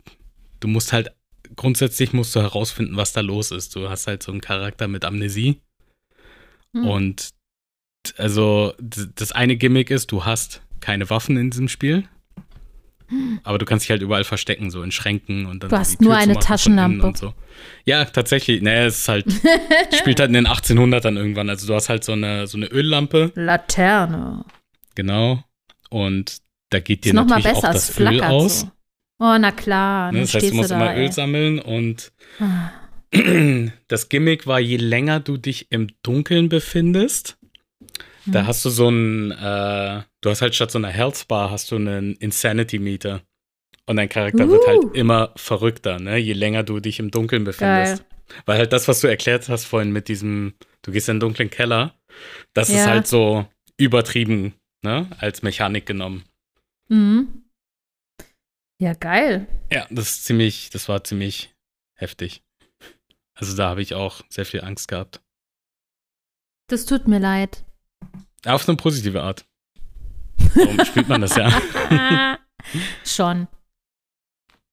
du musst halt, grundsätzlich musst du herausfinden, was da los ist. Du hast halt so einen Charakter mit Amnesie. Hm. Und also das eine Gimmick ist, du hast keine Waffen in diesem Spiel. Aber du kannst dich halt überall verstecken, so in Schränken und dann. Du hast nur eine Taschenlampe. Und so. Ja, tatsächlich. Naja, es ist halt, (laughs) spielt halt in den 1800ern irgendwann. Also du hast halt so eine, so eine Öllampe, Laterne. genau. Und da geht dir Ist noch mal natürlich besser, auch es das Öl flackert aus. so. Oh, na klar. Ne? Das heißt, du musst da, immer ey. Öl sammeln und Ah. (clears throat) das Gimmick war, je länger du dich im Dunkeln befindest, da Hm. hast du so ein, äh, du hast halt statt so einer Health Bar hast du einen Insanity Meter. Und dein Charakter wird Uh. halt immer verrückter, ne? je länger du dich im Dunkeln befindest. Weil halt das, was du erklärt hast vorhin mit diesem, du gehst in den dunklen Keller, das ist Ja. halt so übertrieben, ne? Als Mechanik genommen. Mhm. Ja, geil. Ja, das ist ziemlich, das war ziemlich heftig. Also da habe ich auch sehr viel Angst gehabt. Das tut mir leid. Auf eine positive Art. Warum spielt man das ja? (laughs) Schon.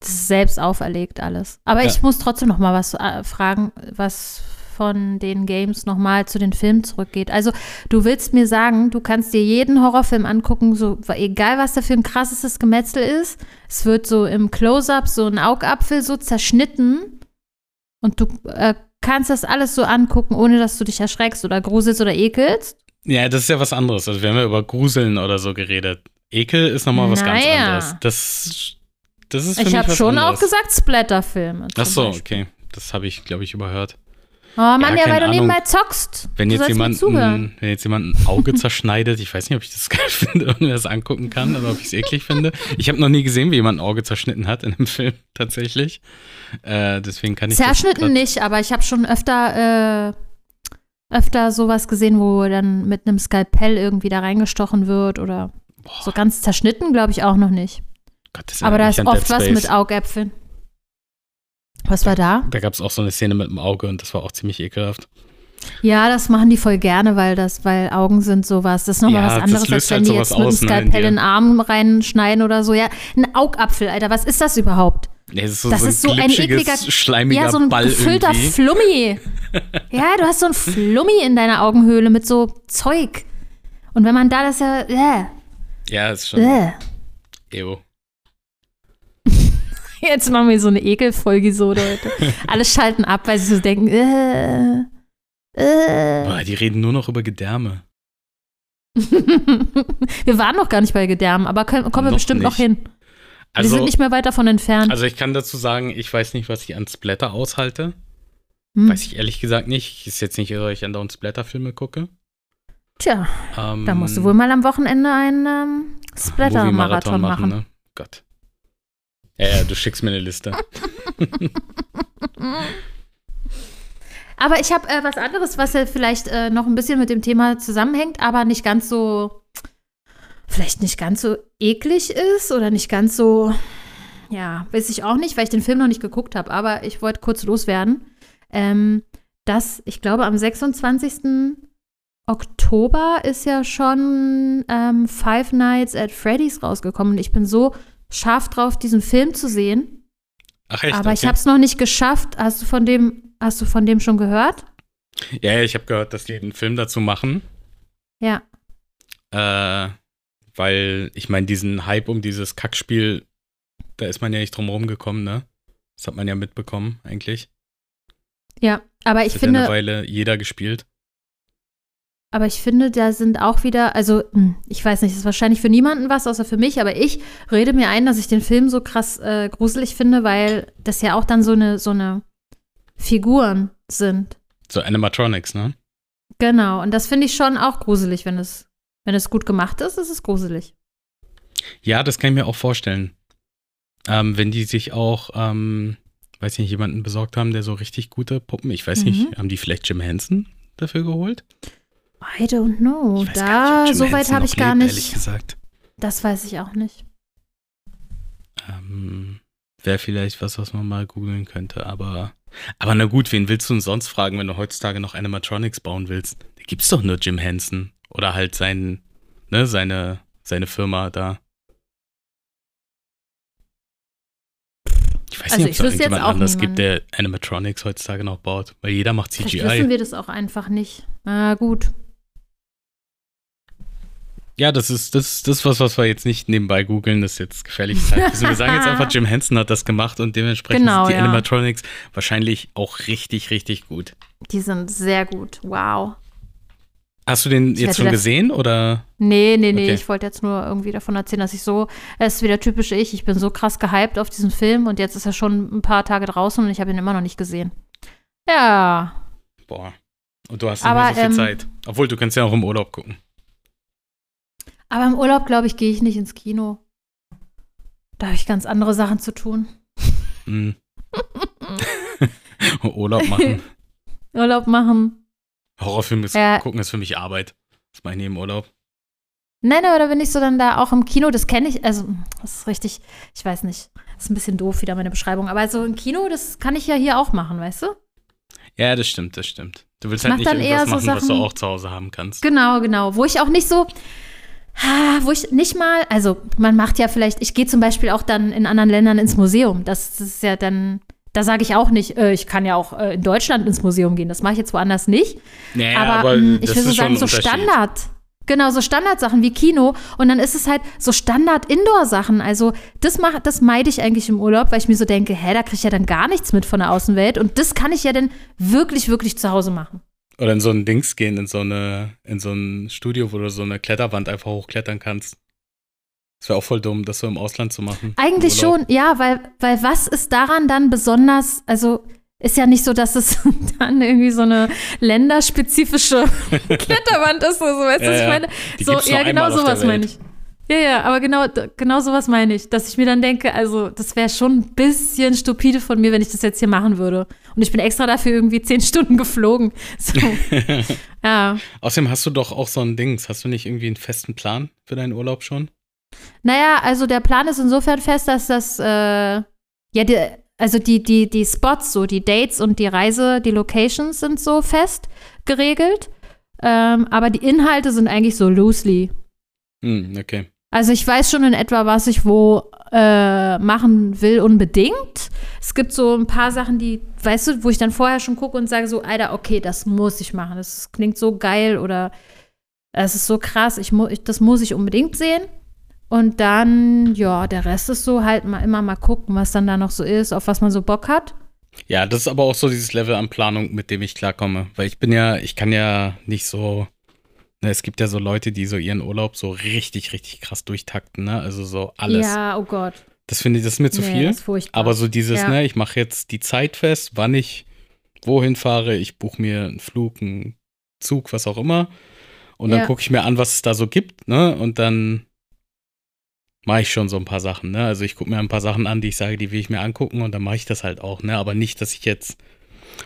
Das ist selbst auferlegt alles. Aber Ja. ich muss trotzdem noch mal was äh, fragen, was von den Games noch mal zu den Filmen zurückgeht. Also du willst mir sagen, du kannst dir jeden Horrorfilm angucken, so egal was für ein krasses Gemetzel ist. Es wird so im Close-up so ein Augapfel so zerschnitten und du äh, kannst das alles so angucken, ohne dass du dich erschreckst oder gruselst oder ekelst. Ja, das ist ja was anderes. Also wir haben ja über Gruseln oder so geredet. Ekel ist nochmal was ganz Naja. anderes. Das, das ist für Ich habe schon auch anderes. gesagt Splatterfilme. Ach so, Beispiel. okay. Das habe ich, glaube ich, überhört. Oh Mann, Ja, ja, weil du nebenbei zockst. Wenn jetzt, jemand, wenn jetzt jemand ein Auge (laughs) zerschneidet, ich weiß nicht, ob ich das (laughs) geil finde und mir das angucken kann oder ob ich es eklig finde. Ich habe noch nie gesehen, wie jemand ein Auge zerschnitten hat in einem (laughs) Film tatsächlich. Äh, deswegen kann ich Zerschnitten nicht, aber ich habe schon öfter, äh, öfter sowas gesehen, wo dann mit einem Skalpell irgendwie da reingestochen wird oder so ganz zerschnitten, glaube ich auch noch nicht. Gott, das aber da ist oft was mit Augäpfeln. Was war da? Da gab es auch so eine Szene mit dem Auge und das war auch ziemlich ekelhaft. Ja, das machen die voll gerne, weil das, weil Augen sind sowas. Das ist nochmal Ja, was anderes, als wenn halt die jetzt mit einem ne, Skalpell in den Arm reinschneiden oder so. Ja, ein Augapfel, Alter, was ist das überhaupt? Nee, das ist so, Das so ein ist so ein ekliger- schleimiger Ja, so ein Ball gefüllter irgendwie. Flummi. (laughs) Ja, du hast so ein Flummi in deiner Augenhöhle mit so Zeug. Und wenn man da das ja, äh, Ja, ist schon. äh. Ew. (laughs) Jetzt machen wir so eine Ekelfolge so, Leute. Alle schalten ab, weil sie so denken, äh, äh. Boah, die reden nur noch über Gedärme. (laughs) wir waren noch gar nicht bei Gedärmen, aber können, kommen wir Noch bestimmt noch nicht. hin. Also, sind nicht mehr weit davon entfernt. also ich kann dazu sagen, ich weiß nicht, was ich an Splatter aushalte. Hm. Weiß ich ehrlich gesagt nicht. Ist jetzt nicht, dass ich andauernd Splatter-Filme gucke. Tja, Ähm, da musst du wohl mal am Wochenende einen ähm, Splatter-Marathon machen. ne? Gott. Ja, ja, du schickst mir eine Liste. (laughs) Aber ich habe äh, was anderes, was ja vielleicht äh, noch ein bisschen mit dem Thema zusammenhängt, aber nicht ganz so, vielleicht nicht ganz so eklig ist oder nicht ganz so, ja, weiß ich auch nicht, weil ich den Film noch nicht geguckt habe, aber ich wollte kurz loswerden, ähm, dass ich glaube am 26. Oktober ist ja schon ähm, Five Nights at Freddy's rausgekommen und ich bin so scharf drauf, diesen Film zu sehen. Ach echt? aber ich Okay. habe es noch nicht geschafft. Hast du von dem, hast du von dem schon gehört? Ja, ja, ich habe gehört, dass die einen Film dazu machen. Ja. Äh, weil, ich meine, diesen Hype um dieses Kackspiel, da ist man ja nicht drum rumgekommen, ne? Das hat man ja mitbekommen, eigentlich. Ja, aber Das ich hat ja eine finde, Weile jeder gespielt. aber ich finde, da sind auch wieder, also hm, ich weiß nicht, das ist wahrscheinlich für niemanden was, außer für mich, aber ich rede mir ein, dass ich den Film so krass äh, gruselig finde, weil das ja auch dann so eine, so eine Figuren sind. So Animatronics, ne? Genau, und das finde ich schon auch gruselig, wenn es, wenn es gut gemacht ist, ist es gruselig. Ja, das kann ich mir auch vorstellen. Ähm, wenn die sich auch, ähm, weiß nicht, jemanden besorgt haben, der so richtig gute Puppen, ich weiß Mhm. nicht, haben die vielleicht Jim Henson dafür geholt? I don't know. Da, gar nicht, so weit habe ich gar lebt, Ehrlich nicht. gesagt. Das weiß ich auch nicht. Ähm, Wäre vielleicht was, was man mal googeln könnte, aber. Aber na gut, wen willst du denn sonst fragen, wenn du heutzutage noch Animatronics bauen willst? Da gibt's doch nur Jim Henson. Oder halt sein, ne, seine, seine Firma da. Ich weiß Also nicht, ob es irgendjemand anders gibt, niemanden. der Animatronics heutzutage noch baut. Weil jeder macht Vielleicht CGI. wissen wir das auch einfach nicht. Na gut. Ja, das ist das, das was, was wir jetzt nicht nebenbei googeln, das ist jetzt gefährlich. Also wir sagen jetzt einfach, (laughs) Jim Henson hat das gemacht und dementsprechend Genau, sind die ja. Animatronics wahrscheinlich auch richtig, richtig gut. Die sind sehr gut. Wow. Hast du den Ich jetzt schon gesehen oder? Nee, nee, nee, Okay. ich wollte jetzt nur irgendwie davon erzählen, dass ich so, es ist wieder typisch ich, ich bin so krass gehypt auf diesen Film und jetzt ist er schon ein paar Tage draußen und ich habe ihn immer noch nicht gesehen. Ja, Boah. Und du hast Aber, nicht so viel ähm, Zeit. Obwohl, du kannst ja auch im Urlaub gucken. aber im Urlaub, glaube ich, gehe ich nicht ins Kino. Da habe ich ganz andere Sachen zu tun. Hm. (laughs) (laughs) Urlaub machen. (laughs) Urlaub machen. Horrorfilme Ja. gucken ist für mich Arbeit. Das mache ich im Urlaub. Nein, aber da bin ich so dann da auch im Kino, das kenne ich, also das ist richtig, ich weiß nicht, das ist ein bisschen doof wieder meine Beschreibung, aber so im Kino, das kann ich ja hier auch machen, weißt du? Ja, das stimmt, das stimmt. Du willst Ich halt nicht dann irgendwas eher so machen, was du Sachen- auch zu Hause haben kannst. Genau, genau. Wo ich auch nicht so, wo ich nicht mal, also man macht ja vielleicht, ich gehe zum Beispiel auch dann in anderen Ländern ins Museum. Das, ist ja dann, da sage ich auch nicht, äh, ich kann ja auch äh, in Deutschland ins Museum gehen. Das mache ich jetzt woanders nicht. Ja, aber mh, ich das will so sagen, so. Standard. Genau, so Standardsachen wie Kino. Und dann ist es halt so Standard-Indoor-Sachen. Also, das, mach, das meide ich eigentlich im Urlaub, weil ich mir so denke, hä, da kriege ich ja dann gar nichts mit von der Außenwelt. Und das kann ich ja dann wirklich, wirklich zu Hause machen. Oder in so ein Dings gehen, in so eine, in so ein Studio, wo du so eine Kletterwand einfach hochklettern kannst. Das wäre auch voll dumm, das so im Ausland zu machen. Eigentlich schon, ja, weil, weil was ist daran dann besonders, also ist ja nicht so, dass es (laughs) dann irgendwie so eine länderspezifische (laughs) Kletterwand ist, oder so, weißt du, Ja, was ich meine? So, ja, genau sowas meine ich. Ja, ja, aber genau, genau sowas meine ich, dass ich mir dann denke, also das wäre schon ein bisschen stupide von mir, wenn ich das jetzt hier machen würde. Und ich bin extra dafür irgendwie zehn Stunden geflogen. (laughs) So, ja. Außerdem hast du doch auch so ein Dings. Hast du nicht irgendwie einen festen Plan für deinen Urlaub schon? Naja, also der Plan ist insofern fest, dass das, äh, ja, die, also die, die, die Spots, so die Dates und die Reise, die Locations sind so fest geregelt. Ähm, aber die Inhalte sind eigentlich so loosely. Hm, okay. Also ich weiß schon in etwa, was ich wo äh, machen will unbedingt. Es gibt so ein paar Sachen, die, weißt du, wo ich dann vorher schon gucke und sage so, Alter, okay, das muss ich machen. Das klingt so geil oder es ist so krass, ich mu ich, das muss ich unbedingt sehen. Und dann, ja, der Rest ist so halt mal immer mal gucken, was dann da noch so ist, auf was man so Bock hat. Ja, das ist aber auch so dieses Level an Planung, mit dem ich klarkomme. Weil ich bin ja, ich kann ja nicht so. Ne, es gibt ja so Leute, die so ihren Urlaub so richtig, richtig krass durchtakten, ne? Also so alles. Ja, oh Gott. Das finde ich, das ist mir zu Nee, viel. das ist furchtbar. Aber so dieses, Ja. ne, ich mache jetzt die Zeit fest, wann ich wohin fahre, ich buche mir einen Flug, einen Zug, was auch immer. Und dann Ja. gucke ich mir an, was es da so gibt, ne? Und dann mache ich schon so ein paar Sachen, ne? Also ich gucke mir ein paar Sachen an, die ich sage, die will ich mir angucken und dann mache ich das halt auch, ne? Aber nicht, dass ich jetzt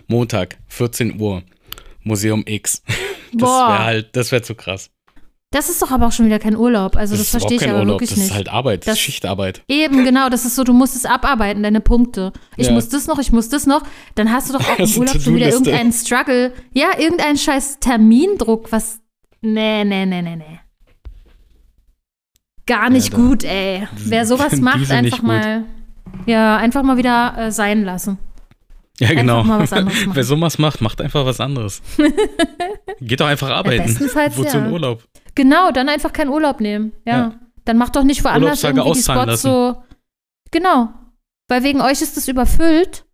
Montag, 14 Uhr, Museum X. (laughs) Das wäre halt, das wäre zu krass. Das ist doch aber auch schon wieder kein Urlaub. Also das, überhaupt verstehe ich aber Urlaub, wirklich das nicht. ist halt Arbeit, das, Das- ist Schichtarbeit. Eben, genau, das ist so, du musst es abarbeiten, deine Punkte. Ich Ja. muss das noch, ich muss das noch. Dann hast du doch (laughs) auch Das im Urlaub schon wieder irgendeinen Struggle. Ja, irgendeinen scheiß Termindruck, was. Nee, nee, nee, nee, nee. Gar nicht da- gut, ey. Wer (laughs) sowas macht, einfach mal. Ja, einfach mal wieder äh, sein lassen. Ja, genau. (laughs) Wer sowas macht, macht einfach was anderes. (laughs) Geht doch einfach arbeiten. bestenfalls Wozu ja. in Urlaub? Genau, dann einfach keinen Urlaub nehmen. Ja. Ja. Dann macht doch nicht woanders irgendwie die Spots so. Genau. Weil wegen euch ist das überfüllt.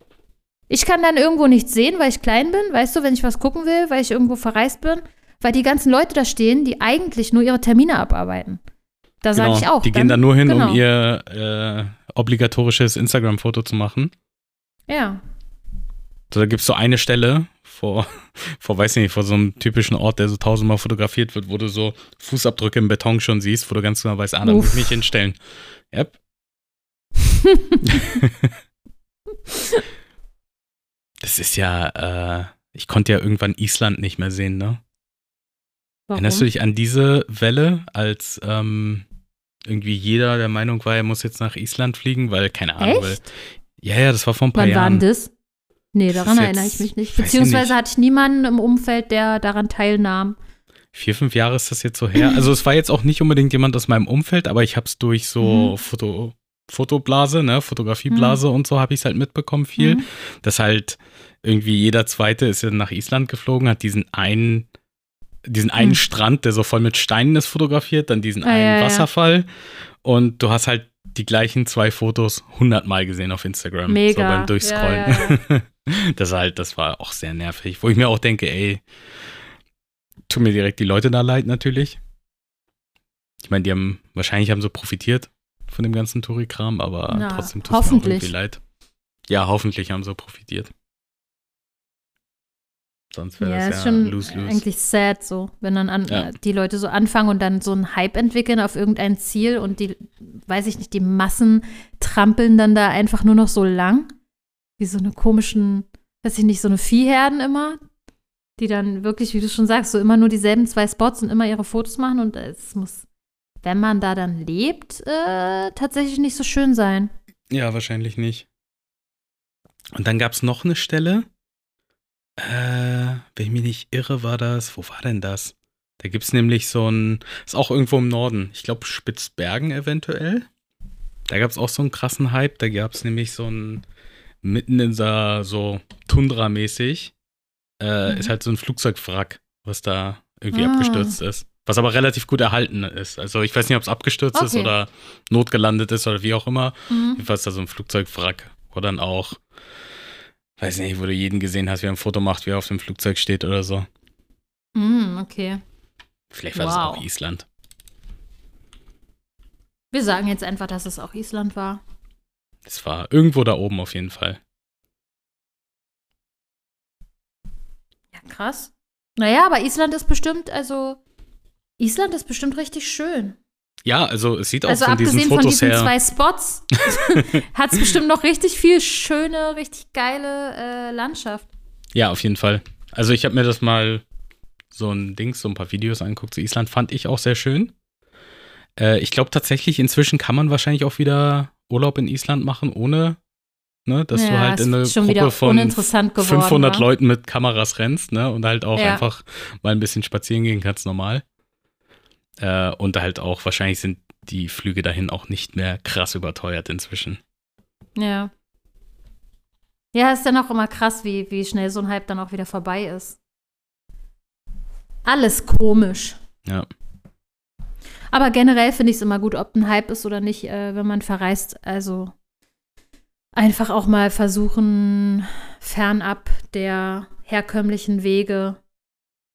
Ich kann dann irgendwo nichts sehen, weil ich klein bin, weißt du, wenn ich was gucken will, weil ich irgendwo verreist bin. Weil die ganzen Leute da stehen, die eigentlich nur ihre Termine abarbeiten. Da sage Genau. ich auch. Die gehen dann nur hin, genau. um ihr äh, obligatorisches Instagram-Foto zu machen. Ja. So, da gibt es so eine Stelle vor, (laughs) vor, weiß nicht, vor so einem typischen Ort, der so tausendmal fotografiert wird, wo du so Fußabdrücke im Beton schon siehst, wo du ganz genau weißt, ah, da muss ich mich hinstellen. Yep. (laughs) das ist ja, äh, ich konnte ja irgendwann Island nicht mehr sehen, ne? Warum? Erinnerst du dich an diese Welle, als ähm, irgendwie jeder der Meinung war, er muss jetzt nach Island fliegen, weil, keine Ahnung, weil, ja, ja, das war vor ein paar Wann war Jahren. denn das? Nee, daran ist erinnere jetzt- ich mich nicht. Beziehungsweise nicht. hatte ich niemanden im Umfeld, der daran teilnahm. Vier, fünf Jahre ist das jetzt so her. Also es war jetzt auch nicht unbedingt jemand aus meinem Umfeld, aber ich habe es durch so Mhm. Foto, Fotoblase, ne, Fotografieblase und so habe ich es halt mitbekommen viel. Mhm. Dass halt irgendwie jeder Zweite ist ja nach Island geflogen, hat diesen einen diesen einen Hm. Strand, der so voll mit Steinen ist, fotografiert, dann diesen Ah, einen ja, ja. Wasserfall und du hast halt die gleichen zwei Fotos hundertmal gesehen auf Instagram. Mega. So beim Durchscrollen. Ja, (laughs) Das halt, das war auch sehr nervig, wo ich mir auch denke, ey, tut mir direkt die Leute da leid natürlich. Ich meine, die haben, wahrscheinlich haben sie profitiert von dem ganzen Touri-Kram, aber Na, trotzdem tut es mir irgendwie leid. Ja, hoffentlich haben sie profitiert. Sonst wäre Ja, das ist ja schon lose-lose. eigentlich sad so, wenn dann an, Ja. äh, die Leute so anfangen und dann so einen Hype entwickeln auf irgendein Ziel und die, weiß ich nicht, die Massen trampeln dann da einfach nur noch so lang. Wie so eine komischen, weiß ich nicht, so eine Viehherden immer, die dann wirklich, wie du schon sagst, so immer nur dieselben zwei Spots und immer ihre Fotos machen und es muss, wenn man da dann lebt, äh, tatsächlich nicht so schön sein. Ja, wahrscheinlich nicht. Und dann gab es noch eine Stelle. Äh, wenn ich mich nicht irre, war das. Wo war denn das? Da gibt es nämlich so ein. Ist auch irgendwo im Norden. Ich glaube, Spitzbergen eventuell. Da gab es auch so einen krassen Hype. Da gab es nämlich so ein. Mitten in so, so Tundra-mäßig. Äh, Mhm. Ist halt so ein Flugzeugwrack, was da irgendwie Ah. abgestürzt ist. Was aber relativ gut erhalten ist. Also ich weiß nicht, ob es abgestürzt ist Okay. oder notgelandet ist oder wie auch immer. Mhm. Jedenfalls da so ein Flugzeugwrack, wo dann auch, weiß nicht, wo du jeden gesehen hast, wie er ein Foto macht, wie er auf dem Flugzeug steht oder so. Mhm, okay. Vielleicht war das Wow. auch Island. Wir sagen jetzt einfach, dass es auch Island war. Es war irgendwo da oben auf jeden Fall. Ja, krass. Naja, aber Island ist bestimmt, also Island ist bestimmt richtig schön. Ja, also es sieht auch Also von diesen abgesehen von Fotos diesen zwei Spots (laughs) hat es bestimmt noch richtig viel schöne, richtig geile äh, Landschaft. Ja, auf jeden Fall. Also ich habe mir das mal so ein Dings, so ein paar Videos angeguckt zu Island, fand ich auch sehr schön. Äh, ich glaube tatsächlich, inzwischen kann man wahrscheinlich auch wieder Urlaub in Island machen, ohne, ne, dass du Ja, halt ist in eine schon Gruppe von geworden, 500 wa? Leuten mit Kameras rennst, ne, und halt auch Ja. einfach mal ein bisschen spazieren gehen kannst normal. Äh, und halt auch, wahrscheinlich sind die Flüge dahin auch nicht mehr krass überteuert inzwischen. Ja. Ja, ist dann auch immer krass, wie, wie schnell so ein Hype dann auch wieder vorbei ist. Alles komisch. Ja. Aber generell finde ich es immer gut, ob ein Hype ist oder nicht, äh, wenn man verreist. Also einfach auch mal versuchen, fernab der herkömmlichen Wege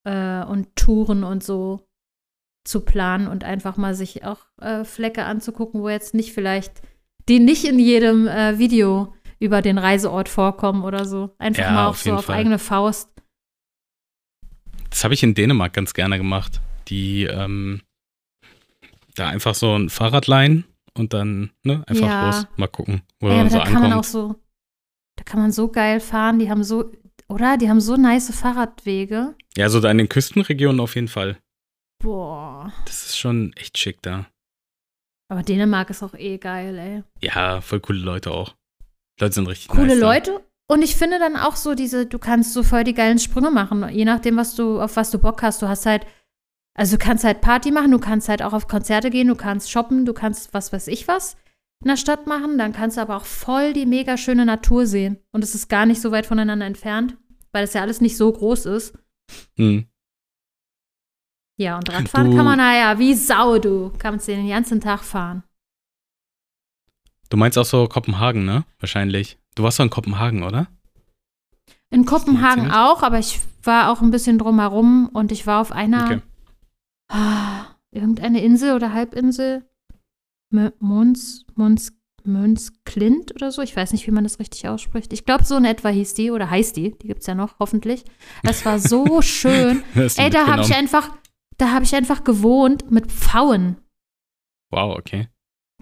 äh, und Touren und so zu planen und einfach mal sich auch äh, Flecke anzugucken, wo jetzt nicht vielleicht, die nicht in jedem äh, Video über den Reiseort vorkommen oder so. Einfach Ja, mal auch auf so auf Fall. eigene Faust. Das habe ich in Dänemark ganz gerne gemacht. Die, ähm, da einfach so ein Fahrrad leihen und dann, ne, einfach Ja. los, mal gucken, wo Ey, man so da kann man auch ankommt. so, da kann man so geil fahren. Die haben so, oder? Die haben so nice Fahrradwege. Ja, so da in den Küstenregionen auf jeden Fall. Boah. Das ist schon echt schick da. Aber Dänemark ist auch eh geil, ey. Ja, voll coole Leute auch. Die Leute sind richtig Coole nice da. Leute. Und ich finde dann auch so diese, du kannst so voll die geilen Sprünge machen, je nachdem, was du, auf was du Bock hast. Du hast halt, also du kannst halt Party machen, du kannst halt auch auf Konzerte gehen, du kannst shoppen, du kannst was weiß ich was in der Stadt machen, dann kannst du aber auch voll die mega schöne Natur sehen. Und es ist gar nicht so weit voneinander entfernt, weil es ja alles nicht so groß ist. Hm. Ja, und Radfahren Du- kann man, naja, wie Sau, du. Kannst den ganzen Tag fahren. Du meinst auch so Kopenhagen, ne? Wahrscheinlich. Du warst doch in Kopenhagen, oder? In Kopenhagen auch, aber ich war auch ein bisschen drumherum und ich war auf einer, Okay. ah, (sighs) irgendeine Insel oder Halbinsel. Mons, Mons, Mons Klint oder so. Ich weiß nicht, wie man das richtig ausspricht. Ich glaube, so in etwa hieß die oder heißt die. Die gibt es ja noch, hoffentlich. Es war so (laughs) schön. Ey, da habe ich einfach, da habe ich einfach gewohnt mit Pfauen. Wow, okay.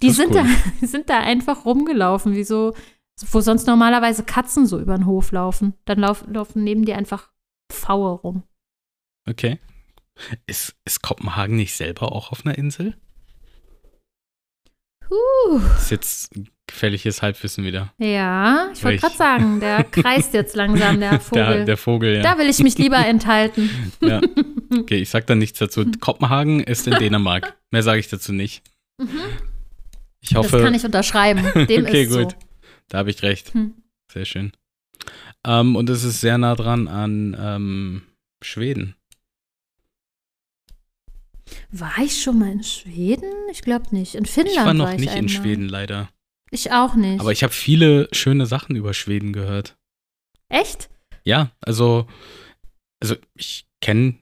Die Das sind, cool. da, (laughs) sind da einfach rumgelaufen, wie so, wo sonst normalerweise Katzen so über den Hof laufen. Dann lauf, laufen neben dir einfach Pfaue rum. Okay. Ist, ist Kopenhagen nicht selber auch auf einer Insel? Huh. Das ist jetzt gefährliches Halbwissen wieder. Ja, ich wollte Ich- gerade sagen, der (laughs) kreist jetzt langsam, der Vogel. Der, der Vogel, ja. Da will ich mich lieber enthalten. (laughs) ja. Okay, ich sag da nichts dazu. Kopenhagen ist in (laughs) Dänemark. Mehr sage ich dazu nicht. Ich Das hoffe, kann ich unterschreiben. Dem okay, ist gut. so. Da habe ich recht. Hm. Sehr schön. Ähm, und es ist sehr nah dran an ähm, Schweden. War ich schon mal in Schweden? Ich glaube nicht. In Finnland Ich war noch ich nicht in einmal. Schweden leider. Ich auch nicht. Aber ich habe viele schöne Sachen über Schweden gehört. Echt? Ja, also, also ich kenne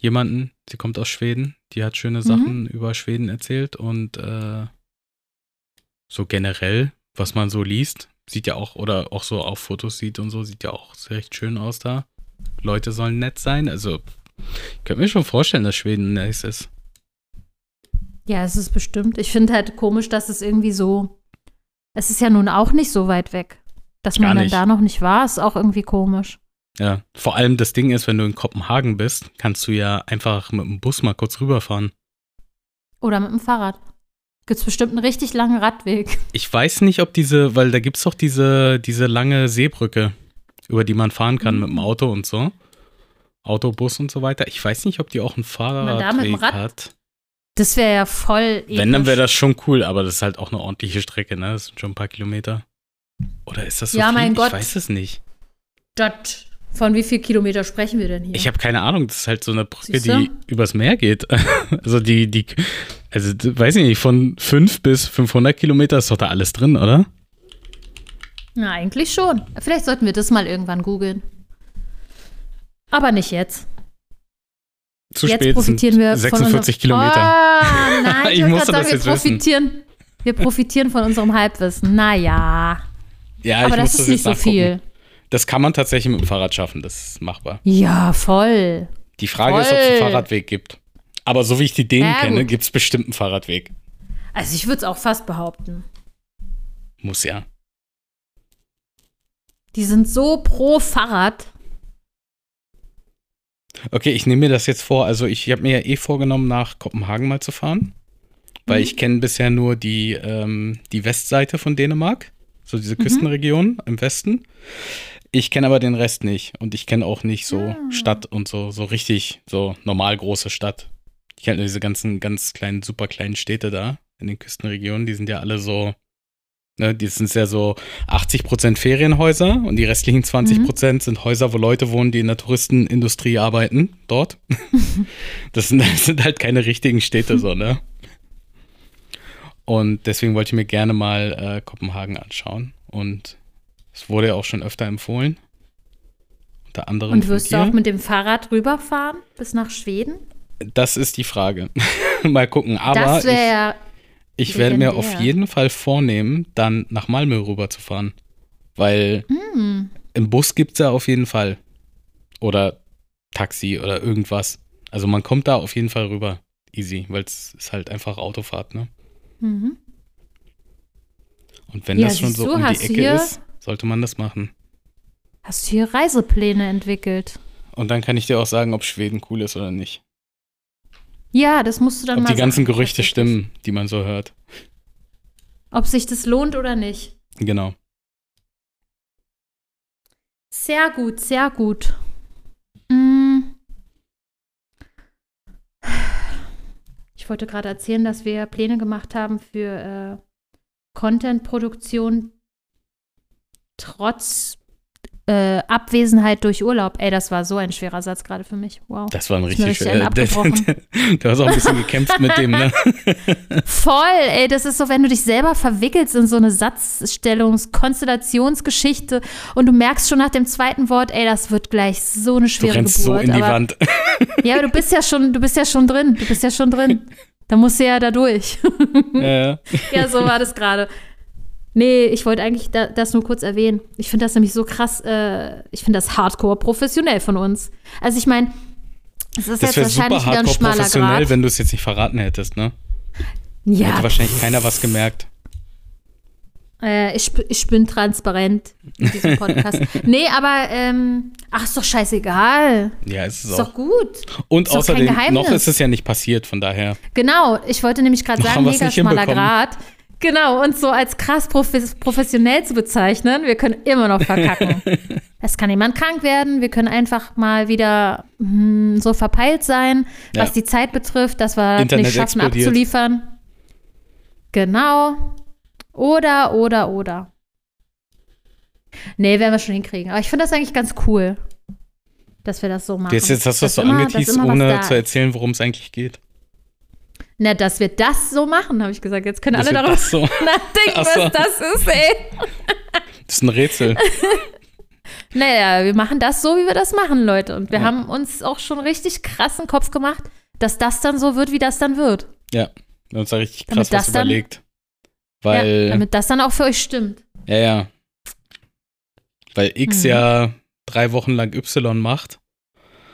jemanden, sie kommt aus Schweden, die hat schöne Sachen über Schweden erzählt und äh, so generell, was man so liest, sieht ja auch, oder auch so auf Fotos sieht und so, sieht ja auch recht schön aus da. Leute sollen nett sein, also ich könnte mir schon vorstellen, dass Schweden nice ist. Ja, es ist bestimmt. Ich finde halt komisch, dass es irgendwie so. Es ist ja nun auch nicht so weit weg. Dass Gar man dann nicht. da noch nicht war, ist auch irgendwie komisch. Ja, vor allem das Ding ist, wenn du in Kopenhagen bist, kannst du ja einfach mit dem Bus mal kurz rüberfahren. Oder mit dem Fahrrad. Gibt's bestimmt einen richtig langen Radweg. (laughs) Ich weiß nicht, ob diese, weil da gibt es doch diese, diese lange Seebrücke, über die man fahren kann Mhm. mit dem Auto und so. Autobus und so weiter. Ich weiß nicht, ob die auch einen Fahrradweg Rad hat. Das wäre ja voll. Wenn, dann episch. wäre das schon cool, aber das ist halt auch eine ordentliche Strecke, ne? Das sind schon ein paar Kilometer. Oder ist das so Ja, viel? mein Gott. Ich weiß es nicht. Das. Von wie viel Kilometer sprechen wir denn hier? Ich habe keine Ahnung, das ist halt so eine Brücke, die übers Meer geht. (laughs) Also die, die, also weiß ich nicht, von 5 bis 500 Kilometer ist doch da alles drin, oder? Na, eigentlich schon. Vielleicht sollten wir das mal irgendwann googeln. Aber nicht jetzt. Zu jetzt spät profitieren wir 46 von unserem, Kilometer. (laughs) Oh, nein, Ich ich, musste das sagen, wir jetzt wissen. profitieren, wir profitieren von unserem Halbwissen. Naja, Ja, aber ich das muss ist das nicht jetzt so nachgucken. viel. Das kann man tatsächlich mit dem Fahrrad schaffen, das ist machbar. Ja, voll. Die Frage ist, ob es Voll. einen Fahrradweg gibt. Aber so wie ich die Dänen Ja, kenne, gibt es bestimmt einen Fahrradweg. Also ich würde es auch fast behaupten. Muss ja. Die sind so pro Fahrrad. Okay, ich nehme mir das jetzt vor. Also ich habe mir ja eh vorgenommen, nach Kopenhagen mal zu fahren. Weil Mhm. ich kenne bisher nur die, ähm, die Westseite von Dänemark. So diese Mhm. Küstenregion im Westen. Ich kenne aber den Rest nicht. Und ich kenne auch nicht so Ah. Stadt und so, so richtig, so normal große Stadt. Ich kenne nur diese ganzen ganz kleinen, super kleinen Städte da in den Küstenregionen. Die sind ja alle so, ne, die sind ja so 80% Ferienhäuser und die restlichen 20% sind Häuser, wo Leute wohnen, die in der Touristenindustrie arbeiten, dort. (laughs) das, sind, das sind halt keine richtigen Städte so, ne? Und deswegen wollte ich mir gerne mal äh, Kopenhagen anschauen. Und es wurde ja auch schon öfter empfohlen. Unter anderem Und wirst du auch mit dem Fahrrad rüberfahren bis nach Schweden? Das ist die Frage. (laughs) mal gucken. Aber das wäre ja. Ich werde mir auf jeden Fall vornehmen, dann nach Malmö rüberzufahren. Weil Hm, im Bus gibt es ja auf jeden Fall. Oder Taxi oder irgendwas. Also man kommt da auf jeden Fall rüber. Easy, weil es ist halt einfach Autofahrt, ne? mhm. Und wenn Ja, das schon so du, um die Ecke ist, sollte man das machen. Hast du hier Reisepläne entwickelt? Und dann kann ich dir auch sagen, ob Schweden cool ist oder nicht. Ja, das musst du dann Ob mal die ganzen sagen, Gerüchte stimmen, die man so hört. Ob sich das lohnt oder nicht. Genau. Sehr gut, sehr gut. Mm. Ich wollte gerade erzählen, dass wir Pläne gemacht haben für äh, Content-Produktion trotz äh, Abwesenheit durch Urlaub. Ey, das war so ein schwerer Satz gerade für mich. Wow. Das war ein richtig einen schöner. Du hast auch ein bisschen gekämpft mit dem, ne? (laughs) Voll, ey, das ist so, wenn du dich selber verwickelst in so eine Satzstellungs-, Konstellationsgeschichte und du merkst schon nach dem zweiten Wort, ey, das wird gleich so eine Du schwere rennst Geburt. so in die aber, Wand. (laughs) Ja, aber du bist ja schon, du bist ja schon drin, du bist ja schon drin. Da musst du ja da durch. ja, ja. (laughs) ja, so war das gerade. Nee, ich wollte eigentlich da, das nur kurz erwähnen. Ich finde das nämlich so krass, äh, ich finde das hardcore professionell von uns. Also ich meine, es ist Das jetzt wahrscheinlich super wieder ein schmaler professionell, Grad. wenn du es jetzt nicht verraten hättest, ne? ja, Hätte wahrscheinlich keiner was gemerkt. Äh, ich, ich bin transparent in diesem Podcast. (laughs) nee, aber, ähm, ach, ist doch scheißegal. Ja, ist es Ist auch. doch gut. Und ist außerdem, noch ist es ja nicht passiert, von daher. Genau, ich wollte nämlich gerade sagen, mega schmaler. Grad. Genau, uns so als krass profes professionell zu bezeichnen, wir können immer noch verkacken. (laughs) es kann jemand krank werden, wir können einfach mal wieder hm, so verpeilt sein, Ja. was die Zeit betrifft, dass wir Internet nicht schaffen explodiert. abzuliefern. Genau. Oder, oder, oder. Nee, werden wir schon hinkriegen. Aber ich finde das eigentlich ganz cool, dass wir das so machen. Jetzt, jetzt hast du das so angeteased, ohne da zu erzählen, worum es eigentlich geht. Na, dass wir das so machen, habe ich gesagt. Jetzt können Dass alle darüber so- (laughs) nachdenken, so. was das ist, ey. (laughs) Das ist ein Rätsel. (laughs) Naja, wir machen das so, wie wir das machen, Leute. Und wir Ja. haben uns auch schon richtig krassen Kopf gemacht, dass das dann so wird, wie das dann wird. Ja, wir haben uns da richtig Damit krass was das dann- überlegt. ja, Weil, damit das dann auch für euch stimmt. ja, ja. Weil X Mhm. ja drei Wochen lang Y macht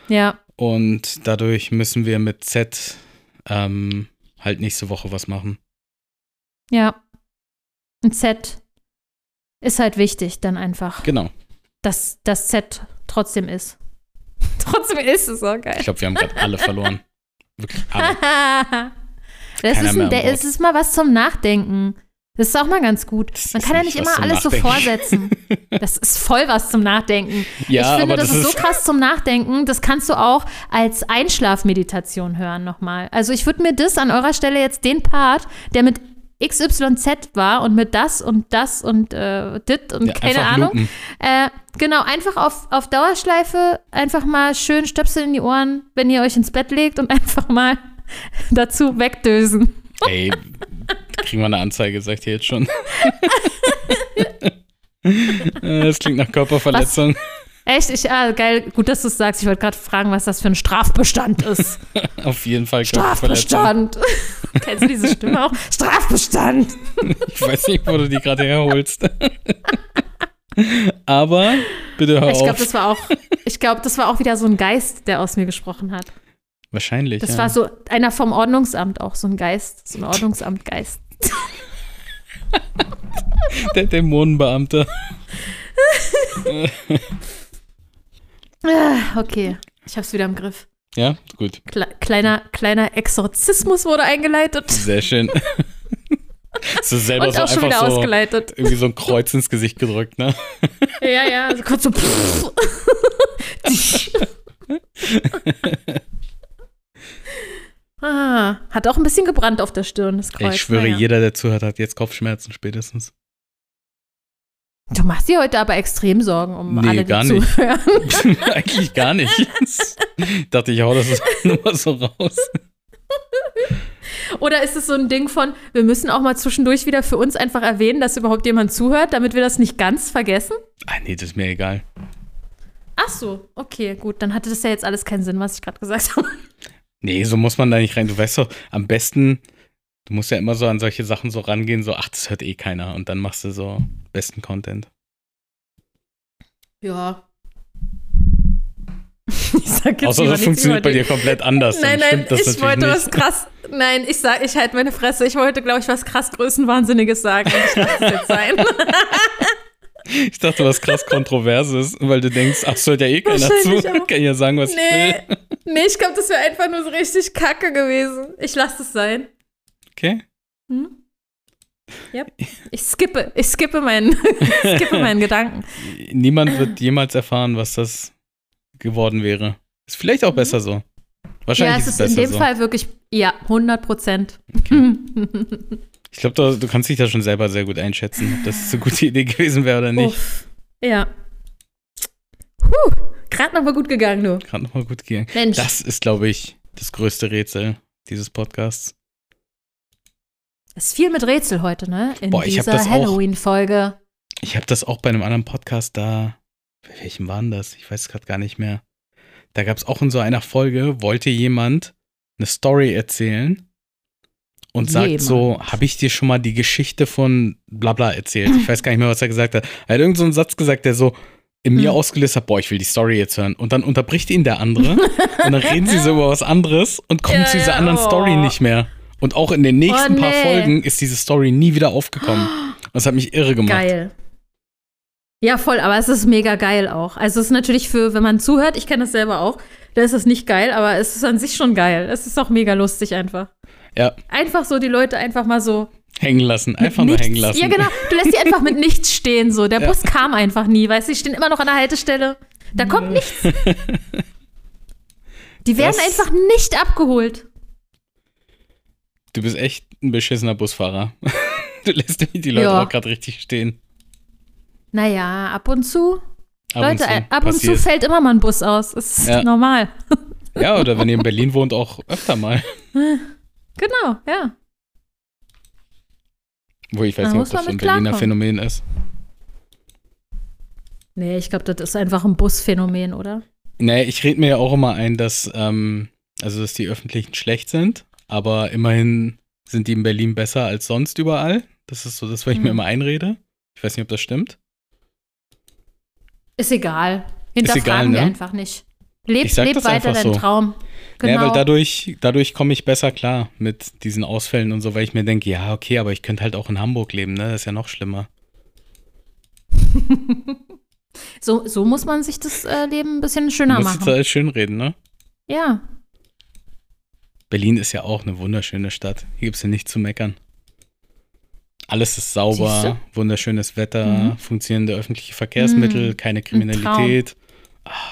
Ja, und dadurch müssen wir mit Z ähm, halt nächste Woche was machen. ja. Ein Z ist halt wichtig, dann einfach, Genau. dass das Z trotzdem ist. (laughs) trotzdem ist es auch Ich geil. glaube, wir haben gerade alle verloren. (laughs) Wirklich alle. das Keiner ist, ein, ist mal was zum Nachdenken. Das ist auch mal ganz gut. Man kann ja nicht immer alles so Nachdenken. vorsetzen. (laughs) Das ist voll was zum Nachdenken. Ja, ich finde, das, das ist so ist- krass zum Nachdenken. Das kannst du auch als Einschlafmeditation hören nochmal. Also ich würde mir das an eurer Stelle jetzt den Part, der mit XYZ war und mit das und das und äh, dit und Ja, keine Ahnung. Äh, genau, einfach auf, auf Dauerschleife, einfach mal schön Stöpsel in die Ohren, wenn ihr euch ins Bett legt und (laughs) einfach mal dazu wegdösen. Ey, kriegen wir eine Anzeige, sagt ihr jetzt schon. (laughs) Das klingt nach Körperverletzung. Echt? Ich, ah, geil, gut, dass du es sagst. Ich wollte gerade fragen, was das für ein Strafbestand ist. (laughs) Auf jeden Fall. Strafbestand. (laughs) Kennst du diese Stimme auch? Strafbestand. Ich weiß nicht, wo du die gerade herholst. Aber bitte hör Ich glaube, auf. das war auch, ich glaube, das war auch wieder so ein Geist, der aus mir gesprochen hat. Wahrscheinlich. Das ja. war so einer vom Ordnungsamt auch, so ein Geist, so ein Ordnungsamtgeist. (laughs) der Dämonenbeamte. Ah, Okay, ich hab's wieder im Griff. Ja, gut. Kle kleiner, kleiner Exorzismus wurde eingeleitet Sehr schön. (laughs) so selber und so auch schon wieder so ausgeleitet. irgendwie so ein Kreuz ins Gesicht gedrückt, ne? Ja, ja, also kurz so. (laughs) ah, hat auch ein bisschen gebrannt auf der Stirn, das Kreuz. ich schwöre, Naja. jeder, der zuhört, hat jetzt Kopfschmerzen spätestens. Du machst dir heute aber extrem Sorgen um Nee, alle, die gar nicht. zuhören. (laughs) Eigentlich gar nicht. Ich dachte, ich hau das (laughs) nur mal so raus. Oder ist es so ein Ding von, wir müssen auch mal zwischendurch wieder für uns einfach erwähnen, dass überhaupt jemand zuhört, damit wir das nicht ganz vergessen? Ah, nee, das ist mir egal. Ach so, okay, gut. Dann hatte das ja jetzt alles keinen Sinn, was ich gerade gesagt habe. Nee, so muss man da nicht rein. Du weißt doch, am besten, du musst ja immer so an solche Sachen so rangehen, so, ach, das hört eh keiner. Und dann machst du so besten Content. Ja. (laughs) Ich sag jetzt Außer das funktioniert bei dir komplett anders. (laughs) Nein, nein, ich wollte nicht. was krass. Nein, ich sag, ich halte meine Fresse. Ich wollte, glaube ich, was krass Größenwahnsinniges sagen. Und ich lasse es jetzt sein. (laughs) (laughs) Ich dachte, was krass Kontroverses, weil du denkst, ach, hört ja eh keiner zu. Auch. Kann ich ja sagen, was ich nee, will. nee, ich glaube, das wäre einfach nur so richtig kacke gewesen. Ich lasse es sein. Okay. Hm? Yep. Ich skippe, ich skippe meinen, (laughs) skippe meinen Gedanken. Niemand wird jemals erfahren, was das geworden wäre. Ist vielleicht auch besser so. Ja, Wahrscheinlich es ist ist es in dem so. Fall wirklich, ja, 100 Prozent. (laughs) Ich glaube, du, du kannst dich da schon selber sehr gut einschätzen, ob das eine gute Idee gewesen wäre oder nicht. Uff. Ja. Puh, gerade noch mal gut gegangen, du. Gerade nochmal gut gegangen. Mensch. Das ist, glaube ich, das größte Rätsel dieses Podcasts. ist viel mit Rätsel heute, ne? In Boah, dieser Halloween-Folge. Ich habe das auch bei einem anderen Podcast da. Bei welchem war denn das? Ich weiß es gerade gar nicht mehr. Da gab es auch in so einer Folge, wollte jemand eine Story erzählen und sagt Jemand. so: Habe ich dir schon mal die Geschichte von Blabla erzählt? Ich weiß gar nicht mehr, was er gesagt hat. Er hat irgend so einen Satz gesagt, der so in mir Hm. ausgelöst hat: Boah, ich will die Story jetzt hören. Und dann unterbricht ihn der andere (laughs) und dann reden sie so über was anderes und kommen Ja, zu dieser ja, anderen oh. Story nicht mehr. Und auch in den nächsten Oh, paar nee. Folgen ist diese Story nie wieder aufgekommen. Und (gasps) das hat mich irre gemacht. Geil. Ja, voll, aber es ist mega geil auch. Also es ist natürlich für, wenn man zuhört, ich kenne das selber auch, da ist es nicht geil, aber es ist an sich schon geil. Es ist auch mega lustig einfach. Ja, Einfach so die Leute einfach mal so hängen lassen. Einfach nur hängen lassen. Ja, genau. Du lässt die einfach mit (laughs) nichts stehen so. Der Ja. Bus kam einfach nie, weißt du, die stehen immer noch an der Haltestelle. Da kommt nichts. (laughs) Die werden Das- einfach nicht abgeholt. Du bist echt ein beschissener Busfahrer. (laughs) Du lässt die Leute Ja. auch gerade richtig stehen. Naja, ab und zu. Ab Leute, und zu ab und zu passiert. fällt immer mal ein Bus aus. Das ist Ja. normal. Ja, oder wenn ihr in Berlin wohnt, auch öfter mal. Genau, ja. Wo ich weiß Da nicht, ob das so ein Berliner klarkommen. Phänomen ist. Nee, ich glaube, das ist einfach ein Busphänomen, oder? Nee, ich rede mir ja auch immer ein, dass, ähm, also dass die öffentlichen schlecht sind, aber immerhin sind die in Berlin besser als sonst überall. Das ist so das, was ich mir Mhm. immer einrede. Ich weiß nicht, ob das stimmt. Ist egal. Hinterfragen egal, wir ne? einfach nicht. Leb, leb weiter deinen so. Traum. Genau. Ja, weil dadurch, dadurch komme ich besser klar mit diesen Ausfällen und so, weil ich mir denke, ja, okay, aber ich könnte halt auch in Hamburg leben, ne? Das ist ja noch schlimmer. (laughs) so, so muss man sich das äh, Leben ein bisschen schöner Du musst machen. alles schönreden, ne? Ja. Berlin ist ja auch eine wunderschöne Stadt. Hier gibt es ja nichts zu meckern. Alles ist sauber, wunderschönes Wetter, Mhm. funktionierende öffentliche Verkehrsmittel, Mhm. keine Kriminalität.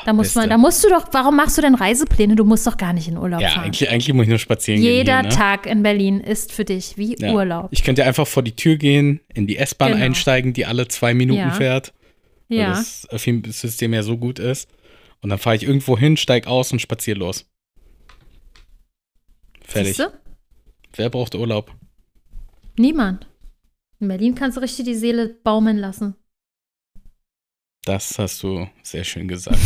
Da muss man, da musst du doch, warum machst du denn Reisepläne? Du musst doch gar nicht in Urlaub Ja, fahren. eigentlich, eigentlich muss ich nur spazieren Jeder gehen. Hier, ne? Tag in Berlin ist für dich wie Ja. Urlaub. Ich könnte einfach vor die Tür gehen, in die S-Bahn Genau. einsteigen, die alle zwei Minuten Ja. fährt, weil Ja. das System ja so gut ist. Und dann fahre ich irgendwo hin, steig aus und spazier los. Fertig. Siehste? Wer braucht Urlaub? Niemand. In Berlin kannst du richtig die Seele baumeln lassen. Das hast du sehr schön gesagt.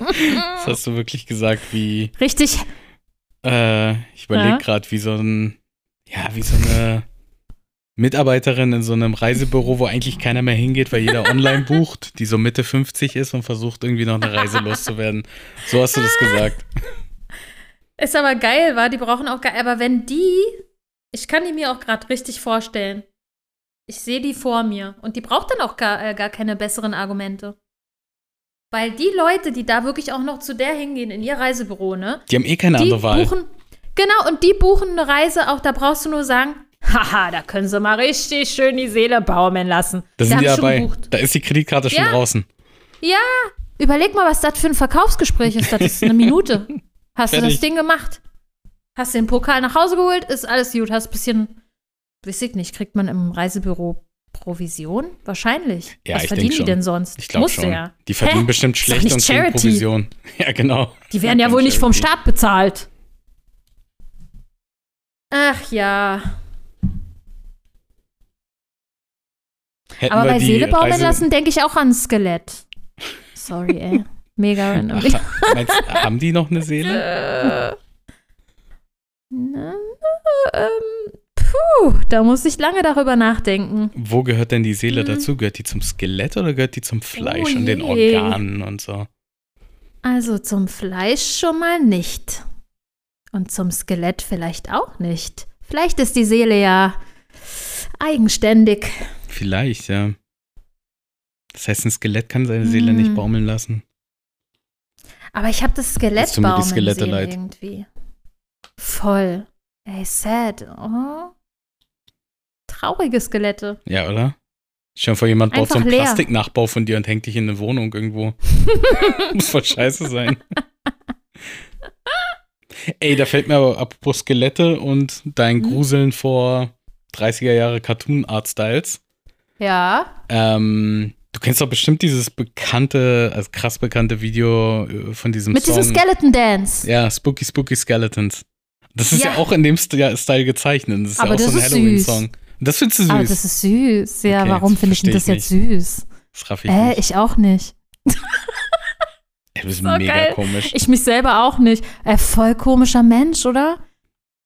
das hast du wirklich gesagt, wie Richtig. Äh, ich überlege Ja. gerade, wie so ein, ja, wie so eine Mitarbeiterin in so einem Reisebüro, wo eigentlich keiner mehr hingeht, weil jeder online bucht, die so Mitte 50 ist und versucht irgendwie noch eine Reise loszuwerden. So hast du das gesagt. Ist aber geil, war. Die brauchen auch geil. Aber wenn die, ich kann die mir auch gerade richtig vorstellen. Ich sehe die vor mir. Und die braucht dann auch gar, äh, gar keine besseren Argumente. Weil die Leute, die da wirklich auch noch zu der hingehen, in ihr Reisebüro, ne? Die haben eh keine andere Wahl. buchen, genau, und die buchen eine Reise, auch da brauchst du nur sagen, haha, da können sie mal richtig schön die Seele baumeln lassen. Da sind die schon dabei. Da ist die Kreditkarte schon Ja. draußen. Überleg mal, was das für ein Verkaufsgespräch ist. Das ist eine Minute. Hast du das Ding gemacht? Hast du den Pokal nach Hause geholt? Ist alles gut. Hast ein bisschen, weiß ich nicht, kriegt man im Reisebüro Provision? Wahrscheinlich. Ja, was verdienen die schon. denn sonst? Ich glaube schon. Ja. Die verdienen Hä? bestimmt schlecht und kriegen Charity. Provision. (laughs) Ja, genau. Die werden ja Kein wohl nicht vom Charity. Staat bezahlt. Ach ja. Hätten Aber bei die Seele baumeln Reise- lassen denke ich auch an ein Skelett. Sorry, ey. Mega (laughs) random. Ach, meinst, haben die noch eine Seele? (laughs) Äh, na, ähm, puh, da muss ich lange darüber nachdenken. Wo gehört denn die Seele Hm. dazu? Gehört die zum Skelett oder gehört die zum Fleisch Oh und den. Organen und so? Also zum Fleisch schon mal nicht. Und zum Skelett vielleicht auch nicht. Vielleicht ist die Seele ja eigenständig. Vielleicht, ja. Das heißt, ein Skelett kann seine Seele nicht Hm. baumeln lassen. Aber ich habe das Skelett baumeln Skelette sehen leid. irgendwie. Voll. Ey, sad. Oh. Traurige Skelette. Ja, oder? Stell dir vor, jemand baut so Einfach einen leer. Plastiknachbau von dir und hängt dich in eine Wohnung irgendwo. (laughs) Muss voll scheiße sein. Ey, da fällt mir aber apropos Skelette und dein Hm? Gruseln vor 30er Jahre Cartoon-Art-Styles. Ja. Ähm, du kennst doch bestimmt dieses bekannte, also krass bekannte Video äh, von diesem Mit Song. diesem Skeleton Dance. Ja, Spooky Spooky Skeletons. Das ist ja, Ja. auch in dem St Style gezeichnet. Das ist Aber ja auch so ein Halloween-Song. Das findest du süß. Aber das ist süß. Ja, Okay, warum das finde ich denn das jetzt süß? das raff ich Äh, nicht. ich auch nicht. (laughs) Ey, du bist so mega geil. komisch. Ich mich selber auch nicht. Äh, voll komischer Mensch, oder?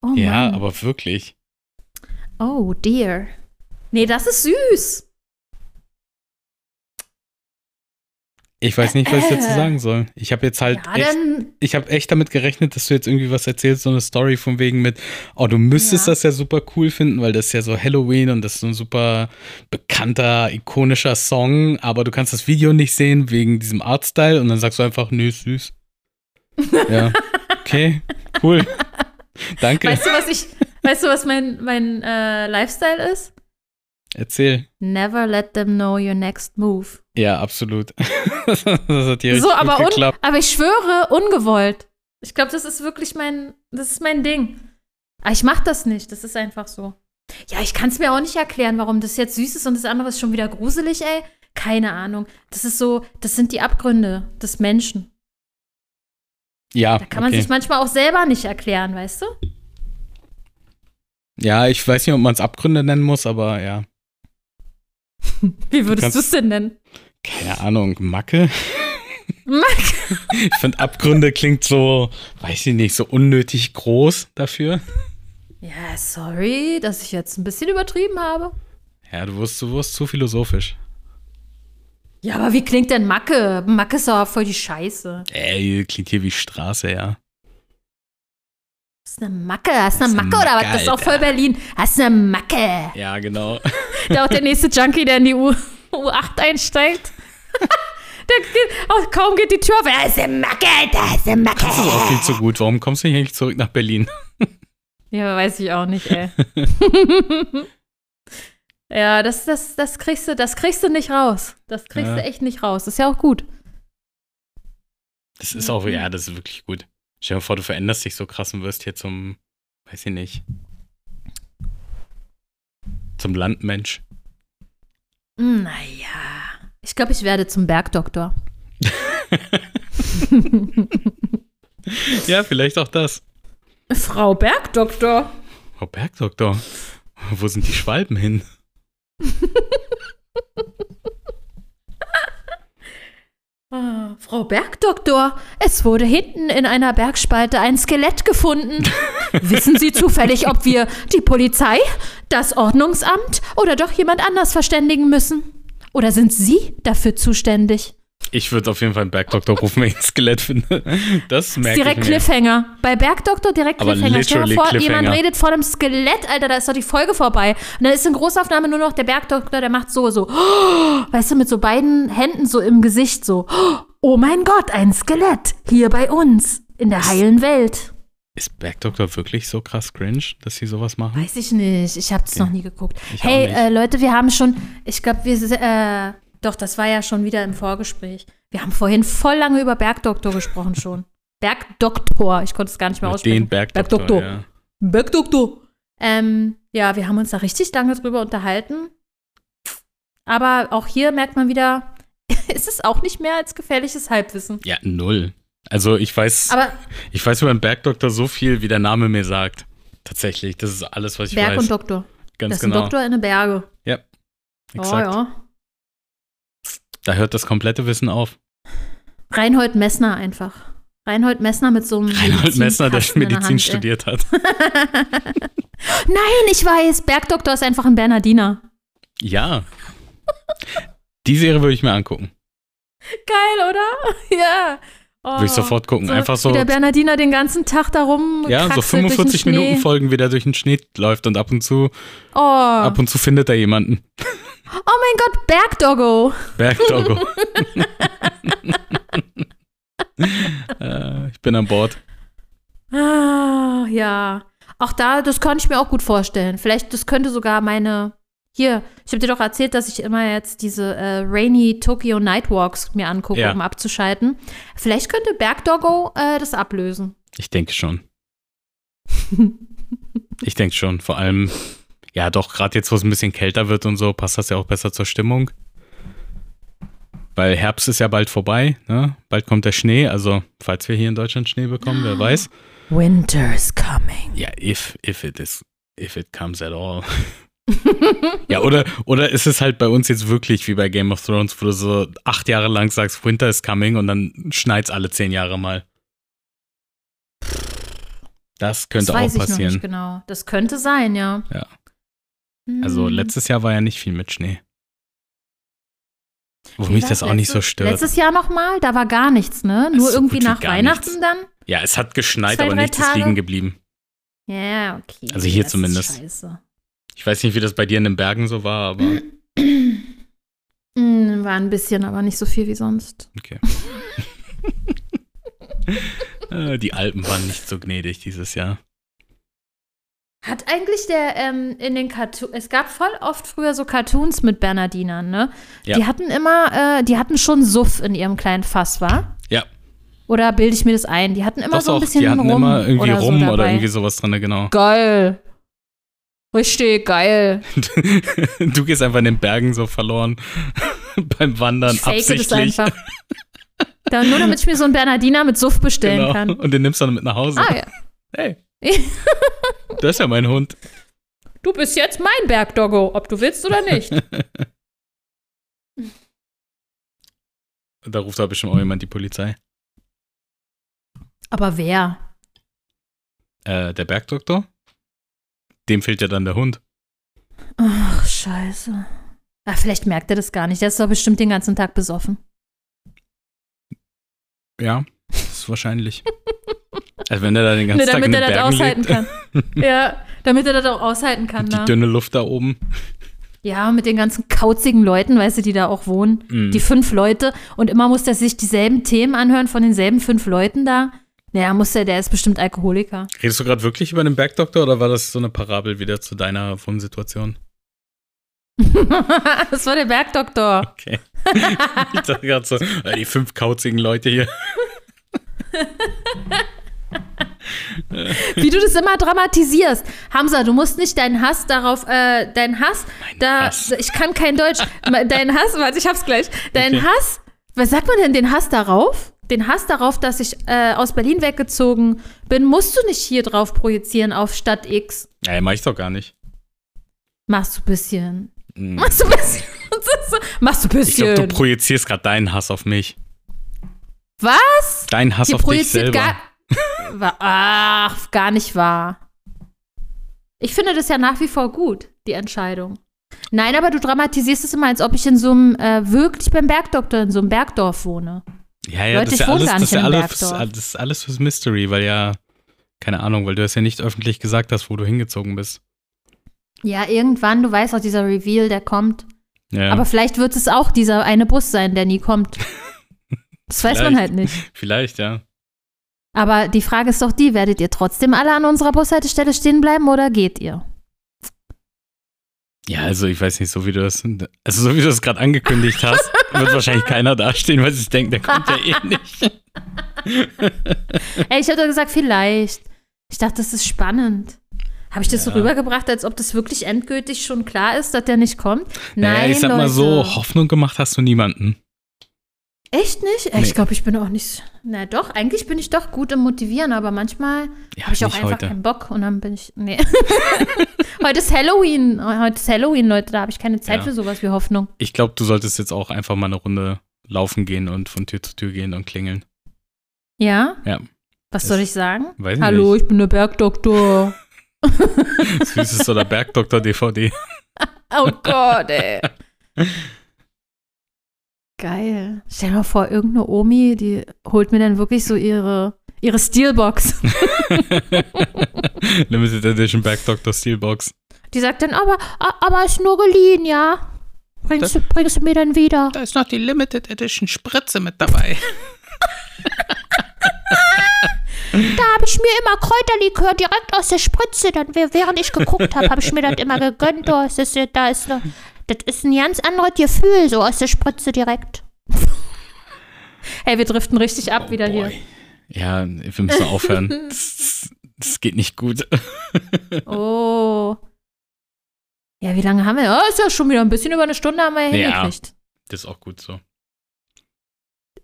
Oh ja, Mann. aber wirklich. Oh dear. Nee, das ist süß. Ich weiß nicht, was ich dazu Äh. sagen soll. Ich habe jetzt halt Ja, echt, ich habe echt damit gerechnet, dass du jetzt irgendwie was erzählst, so eine Story von wegen mit, oh, du müsstest Ja. das ja super cool finden, weil das ist ja so Halloween und das ist so ein super bekannter, ikonischer Song, aber du kannst das Video nicht sehen wegen diesem Artstyle und dann sagst du einfach, nö, süß. ja, okay, cool. (laughs) Danke, Weißt du, was ich. Weißt du, was mein, mein äh, Lifestyle ist? erzähl. Never let them know your next move. Ja, absolut. (laughs) das hat hier So, aber, un, geklappt. aber ich schwöre, ungewollt. Ich glaube, das ist wirklich mein, das ist mein Ding. Aber ich mache das nicht, das ist einfach so. Ja, ich kann es mir auch nicht erklären, warum das jetzt süß ist und das andere ist schon wieder gruselig, ey. Keine Ahnung. Das ist so, das sind die Abgründe des Menschen. Ja, Da kann man okay. sich manchmal auch selber nicht erklären, weißt du? Ja, ich weiß nicht, ob man es Abgründe nennen muss, aber ja. (laughs) Wie würdest du es denn nennen? Keine Ahnung, Macke? Macke. (laughs) Ich finde, Abgründe klingt so, weiß ich nicht, so unnötig groß dafür. Ja, sorry, dass ich jetzt ein bisschen übertrieben habe. Ja, du wirst, du wirst zu philosophisch. Ja, aber wie klingt denn Macke? Macke ist doch voll die Scheiße. Ey, klingt hier wie Straße, ja. Hast du eine Macke? Hast du eine Das ist eine Macke oder was? Das ist auch voll Berlin. Hast du eine Macke? Ja, genau. (laughs) Da auch der nächste Junkie, der in die U U8 einsteigt. Geht, oh, kaum geht die Tür auf. Das ist eine Macke, das ist eine Macke. Das ist auch viel zu gut. Warum kommst du nicht eigentlich zurück nach Berlin? (laughs) Ja, weiß ich auch nicht, ey. (laughs) ja, das, das, das, kriegst du, das kriegst du nicht raus. Das kriegst Ja. du echt nicht raus. Das ist ja auch gut. Das ist auch, ja, das ist wirklich gut. Stell dir vor, du veränderst dich so krass und wirst hier zum, weiß ich nicht, zum Landmensch. Naja. Ich glaube, ich werde zum Bergdoktor. (laughs) Ja, vielleicht auch das. Frau Bergdoktor. Oh, Bergdoktor. Wo sind die Schwalben hin? (laughs) Ah, Frau Bergdoktor, es wurde hinten in einer Bergspalte ein Skelett gefunden. (laughs) Wissen Sie zufällig, ob wir die Polizei, das Ordnungsamt oder doch jemand anders verständigen müssen? Oder sind Sie dafür zuständig? Ich würde auf jeden Fall einen Bergdoktor rufen, wenn ich ein Skelett finde. Das merke Direkt ich mir. Cliffhanger. Bei Bergdoktor direkt Aber Cliffhanger. Stell dir vor, Cliffhanger. jemand redet vor einem Skelett, Alter, da ist doch die Folge vorbei. Und dann ist in Großaufnahme nur noch der Bergdoktor, der macht so, so, (gasps) weißt du, mit so beiden Händen so im Gesicht so, (gasps) oh mein Gott, ein Skelett, hier bei uns, in der heilen Welt. Ist Bergdoktor wirklich so krass cringe, dass sie sowas machen? Weiß ich nicht, ich habe es noch nie geguckt. Ich hey, äh, Leute, wir haben schon, ich glaube, wir, äh, doch, das war ja schon wieder im Vorgespräch. Wir haben vorhin voll lange über Bergdoktor gesprochen schon. (laughs) Bergdoktor, ich konnte es gar nicht mehr aussprechen. den Bergdoktor. Bergdoktor. Ja. Bergdoktor. Ähm, ja, wir haben uns da richtig lange drüber unterhalten. Aber auch hier merkt man wieder, (laughs) es ist auch nicht mehr als gefährliches Halbwissen. ja, null. Also ich weiß, Aber ich weiß über den Bergdoktor so viel, wie der Name mir sagt. Tatsächlich, das ist alles, was ich Berg weiß. und Doktor. Ganz das ist ein genau. Doktor in den Berge. Exakt. Oh, ja. Da hört das komplette Wissen auf. Reinhold Messner einfach. Reinhold Messner mit so einem Reinhold Messner, der der Medizin ey. (laughs) studiert hat. (laughs) Nein, ich weiß, Bergdoktor ist einfach ein Bernardiner. Ja. Die Serie würde ich mir angucken. Geil, oder? (laughs) Ja. Oh. Würde ich sofort gucken. Einfach so, Wie der Bernardiner den ganzen Tag darum ja, so kraxelt durch den 45 Minuten Schnee. Folgen, wie der durch den Schnee läuft und ab und zu, Oh. ab und zu findet er jemanden. oh mein Gott, Bergdoggo. Bergdoggo. (laughs) äh, ich bin an Bord. Ah, ja. Auch da, das kann ich mir auch gut vorstellen. Vielleicht, das könnte sogar meine. Hier, ich habe dir doch erzählt, dass ich immer jetzt diese äh, Rainy Tokyo Nightwalks mir angucke, Ja. um abzuschalten. Vielleicht könnte Bergdoggo äh, das ablösen. Ich denke schon. Ich denke schon. Vor allem, ja, doch, gerade jetzt, wo es ein bisschen kälter wird und so, passt das ja auch besser zur Stimmung. Weil Herbst ist ja bald vorbei, ne? Bald kommt der Schnee, also falls wir hier in Deutschland Schnee bekommen, wer weiß. Winter's coming. Ja, if, if it is, if it comes at all. (laughs) ja, oder, oder ist es halt bei uns jetzt wirklich wie bei Game of Thrones, wo du so acht Jahre lang sagst, Winter is coming und dann schneit's alle zehn Jahre mal. Das könnte das weiß auch ich passieren. nicht genau. Das könnte sein, ja. Ja. Also Hm. letztes Jahr war ja nicht viel mit Schnee. Wo mich war's das auch nicht so stört. Letztes Jahr noch mal, da war gar nichts, ne? Nur ist so irgendwie nach Weihnachten nichts. dann? ja, es hat geschneit, Zwei, aber nichts ist Tage? liegen geblieben. Ja, okay. Also hier das ist zumindest. Scheiße. Ich weiß nicht, wie das bei dir in den Bergen so war, aber (clears throat) Mm, War ein bisschen, aber nicht so viel wie sonst. okay. (laughs) Äh, Die Alpen waren nicht so gnädig dieses Jahr. Hat eigentlich der ähm, in den Cartoons, es gab voll oft früher so Cartoons mit Bernardinern, ne? Ja. Die hatten immer, äh, die hatten schon Suff in ihrem kleinen Fass, war? Ja. Oder bilde ich mir das ein? Die hatten immer Doch, so ein doch, bisschen die hatten rum immer irgendwie oder rum so oder irgendwie sowas drin, genau. Geil. Richtig geil. (laughs) du gehst einfach in den Bergen so verloren (laughs) beim Wandern Ich fake das absichtlich. einfach. (laughs) Dann nur damit ich mir so einen Bernardiner mit Suff bestellen Genau. kann. Und den nimmst du dann mit nach Hause. Ah ja. Hey, das ist ja mein Hund. du bist jetzt mein Bergdoggo, ob du willst oder nicht. Da ruft aber bestimmt auch jemand die Polizei. Aber wer? Äh, der Bergdoktor? Dem fehlt ja dann der Hund. Ach, scheiße. Ach, vielleicht merkt er das gar nicht. Der ist doch bestimmt den ganzen Tag besoffen. Ja, das ist wahrscheinlich. also wenn er da den (laughs) ganzen Ne, Tag in damit den er das Bergen aushalten lebt, kann. (laughs) ja, damit er das auch aushalten kann. die Ne? dünne Luft da oben. Ja, mit den ganzen kauzigen Leuten, weißt du, die da auch wohnen. Mhm. Die fünf Leute. Und immer muss der sich dieselben Themen anhören von denselben fünf Leuten da. Naja, muss der, der ist bestimmt Alkoholiker. Redest du gerade wirklich über den Bergdoktor oder war das so eine Parabel wieder zu deiner Wohnsituation? (laughs) das war der Bergdoktor. Okay. ich dachte gerade so, äh, die fünf kauzigen Leute hier. Wie du das immer dramatisierst. Hamza, du musst nicht deinen Hass darauf, äh, deinen Hass, da, Hass. ich kann kein Deutsch. Deinen Hass, warte, ich hab's gleich. Deinen Okay. Hass, was sagt man denn, den Hass darauf? Den Hass darauf, dass ich äh, aus Berlin weggezogen bin, musst du nicht hier drauf projizieren auf Stadt X. Ja, mach ich doch gar nicht. Machst du ein bisschen. Mhm. Machst du ein bisschen. (laughs) Machst du ein Ich glaube, bisschen. du projizierst gerade deinen Hass auf mich. Was? Deinen Hass Hier auf dich selber. gar. (laughs) Ach, gar nicht wahr. Ich finde das ja nach wie vor gut, die Entscheidung. Nein, aber du dramatisierst es immer, als ob ich in so einem, äh, wirklich beim Bergdoktor, in so einem Bergdorf wohne. Ja, ja, Leute, das ist ja alles, das ist ja alles, das ist alles fürs Mystery, weil ja, keine Ahnung, weil du es ja nicht öffentlich gesagt hast, wo du hingezogen bist. Ja, irgendwann, du weißt auch, dieser Reveal, der kommt. Ja, Aber vielleicht wird es auch dieser eine Bus sein, der nie kommt. (laughs) Das weiß man halt nicht. vielleicht, ja. Aber die Frage ist doch die, werdet ihr trotzdem alle an unserer Bushaltestelle stehen bleiben oder geht ihr? Ja, also ich weiß nicht, so wie du das, also so wie du das gerade angekündigt hast, (laughs) wird wahrscheinlich keiner dastehen, weil sie denken, der kommt ja eh (laughs) nicht. Ey, ich hatte gesagt, vielleicht. Ich dachte, das ist spannend. Habe ich das so Ja. rübergebracht, als ob das wirklich endgültig schon klar ist, dass der nicht kommt? Nein, naja, ich sag Leute. mal so, Hoffnung gemacht hast du niemanden. Echt nicht? Ey, Nee. Ich glaube, ich bin auch nicht. Na doch, eigentlich bin ich doch gut im Motivieren, aber manchmal Ja, habe ich auch einfach heute. keinen Bock und dann bin ich. Nee. (laughs) heute ist Halloween. Heute ist Halloween, Leute. Da habe ich keine Zeit Ja. für sowas wie Hoffnung. Ich glaube, du solltest jetzt auch einfach mal eine Runde laufen gehen und von Tür zu Tür gehen und klingeln. Ja? Ja. Was Das- soll ich sagen? Weiß ich Hallo, nicht. ich bin der Bergdoktor. (laughs) Süßes oder Bergdoktor DVD. (laughs) Oh Gott, ey. Geil. Stell dir mal vor, irgendeine Omi, die holt mir dann wirklich so ihre, ihre Steelbox. Limited Edition Bergdoktor Steelbox. Die sagt dann, aber, aber ist nur geliehen, ja. Bringst du, bringst du mir dann wieder. Da ist noch die Limited Edition Spritze mit dabei. (laughs) Da habe ich mir immer Kräuterlikör direkt aus der Spritze, dann während ich geguckt habe, habe ich mir das immer gegönnt. Oh, das ist, da ist, noch- das ist ein ganz anderes Gefühl, so aus der Spritze direkt. Hey, wir driften richtig ab wieder hier. Boy. Ja, wir müssen aufhören. (laughs) Das, das geht nicht gut. Oh. Ja, wie lange haben wir? Oh, ist ja schon wieder ein bisschen über eine Stunde haben wir ja Ja. hingekriegt. Das ist auch gut so.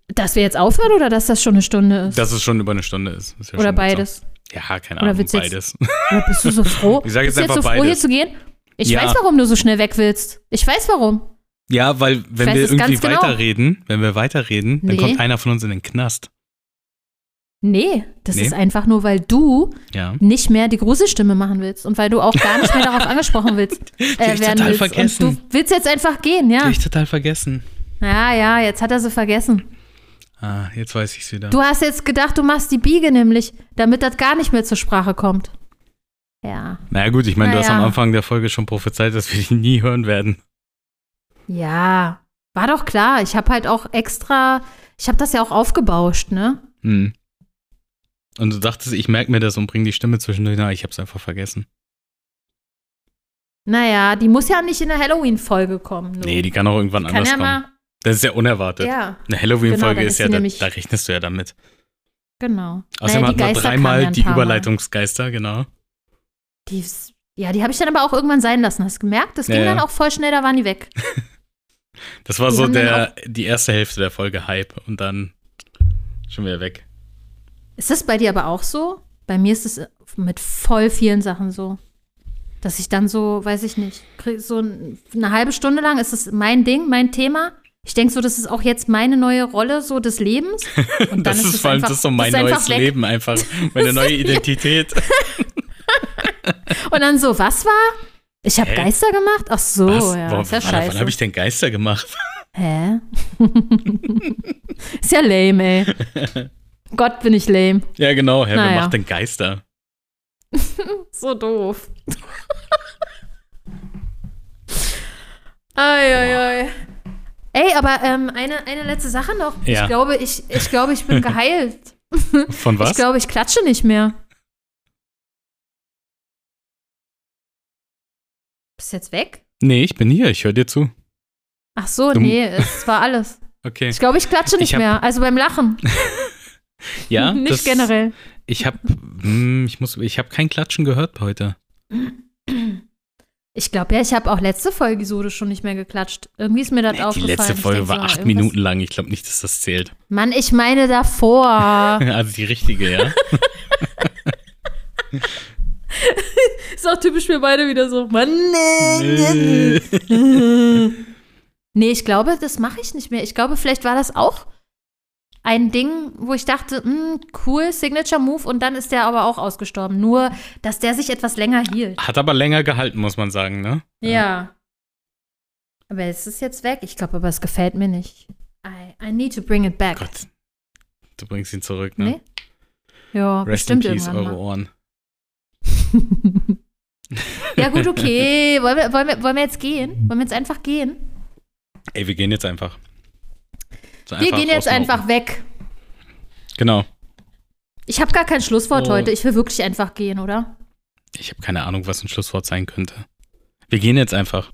Dass wir jetzt aufhören oder dass das schon eine Stunde ist? Dass es schon über eine Stunde ist. ist ja oder beides? So. Ja, keine Oder Ahnung, du jetzt- beides. Oder bist du so froh? Ich sag jetzt bist du jetzt einfach so froh, hier beides. zu gehen? Ich Ja. weiß, warum du so schnell weg willst. Ich weiß, warum. Ja, weil wenn wir irgendwie genau. weiterreden, wenn wir weiterreden, dann Nee. kommt einer von uns in den Knast. Nee, das Nee? ist einfach nur, weil du Ja. nicht mehr die Gruselstimme machen willst und weil du auch gar nicht mehr darauf (laughs) angesprochen willst, Die äh, ich werden total willst. vergessen. Und du willst jetzt einfach gehen, ja. Hab ich total vergessen. Ja, ja, jetzt hat er sie vergessen. Ah, jetzt weiß ich's wieder. Du hast jetzt gedacht, du machst die Biege nämlich, damit das gar nicht mehr zur Sprache kommt. Ja. naja gut, ich meine, du hast Naja. am Anfang der Folge schon prophezeit, dass wir die nie hören werden. Ja, war doch klar. Ich habe halt auch extra, ich habe das ja auch aufgebauscht, ne? Hm. Und du dachtest, ich merke mir das und bring die Stimme zwischendurch. Na, ich hab's einfach vergessen. Naja, die muss ja nicht in der Halloween-Folge kommen. nur. Nee, die kann auch irgendwann kann anders ja kommen. mal. Das ist ja unerwartet. Ja, Eine Halloween-Folge Genau, ist ja, da, da rechnest du ja damit. genau. Außerdem Naja, hatten wir dreimal die. Überleitungsgeister, genau. Die, ja, die habe ich dann aber auch irgendwann sein lassen. Hast du gemerkt? Das ging Ja, ja. dann auch voll schnell, da waren die weg. (laughs) Das war Die so der, die erste Hälfte der Folge Hype und dann schon wieder weg. Ist das bei dir aber auch so? Bei mir ist es mit voll vielen Sachen so. dass ich dann so, weiß ich nicht, krieg so ein- eine halbe Stunde lang ist es mein Ding, mein Thema. Ich denke so, das ist auch jetzt meine neue Rolle so des Lebens. (laughs) Und dann Das ist es vor allem das ist so mein ist neues weg. Leben, einfach (laughs) meine neue Identität. Und dann so, was war? Ich habe? Geister gemacht? Ach so, Was? ja, Boah, ist ja wann- scheiße. Wann habe ich denn Geister gemacht? Hä? (laughs) ist ja lame, ey. Gott, bin ich lame. Ja, genau. Hä, wer Naja. macht denn Geister? (laughs) So doof. ei, ei, ei. Ey, aber ähm, eine, eine letzte Sache noch. Ja. Ich glaube, ich, ich glaube, ich bin geheilt. Von (laughs) was? Ich glaube, ich klatsche nicht mehr. Bist jetzt weg? nee, ich bin hier. Ich höre dir zu. Ach so, Du- nee, es war alles. (laughs) Okay. Ich glaube, ich klatsche nicht Ich hab- mehr. Also beim Lachen. (laughs) Ja, (laughs) nicht das, generell. Ich habe, ich muss, ich habe kein Klatschen gehört heute. Ich glaube ja, ich habe auch letzte Folge so schon nicht mehr geklatscht. Irgendwie ist mir das Nee, die aufgefallen. letzte Ich Folge denk so, war acht irgendwas- Minuten lang. Ich glaube nicht, dass das zählt. Mann, ich meine davor. Also die richtige, ja. (laughs) ist auch typisch für beide wieder so. Mann, Nö. (laughs) nee, ich glaube, das mache ich nicht mehr. Ich glaube, vielleicht war das auch ein Ding, wo ich dachte, hm, cool, Signature Move und dann ist der aber auch ausgestorben. Nur, dass der sich etwas länger hielt. Hat aber länger gehalten, muss man sagen, ne? Ja. Aber es ist jetzt weg. Ich glaube, aber es gefällt mir nicht. I, I need to bring it back. Gott. Du bringst ihn zurück, ne? Nee? Ja, Rest in bestimmt peace, irgendwann eure mal. Ohren. Ja, gut, okay. Wollen wir, wollen, wir, wollen wir jetzt gehen? Wollen wir jetzt einfach gehen? Ey, wir gehen jetzt einfach. So Wir gehen jetzt einfach weg. Genau. Ich habe gar kein Schlusswort Oh. heute. Ich will wirklich einfach gehen, oder? Ich habe keine Ahnung, was ein Schlusswort sein könnte. Wir gehen jetzt einfach.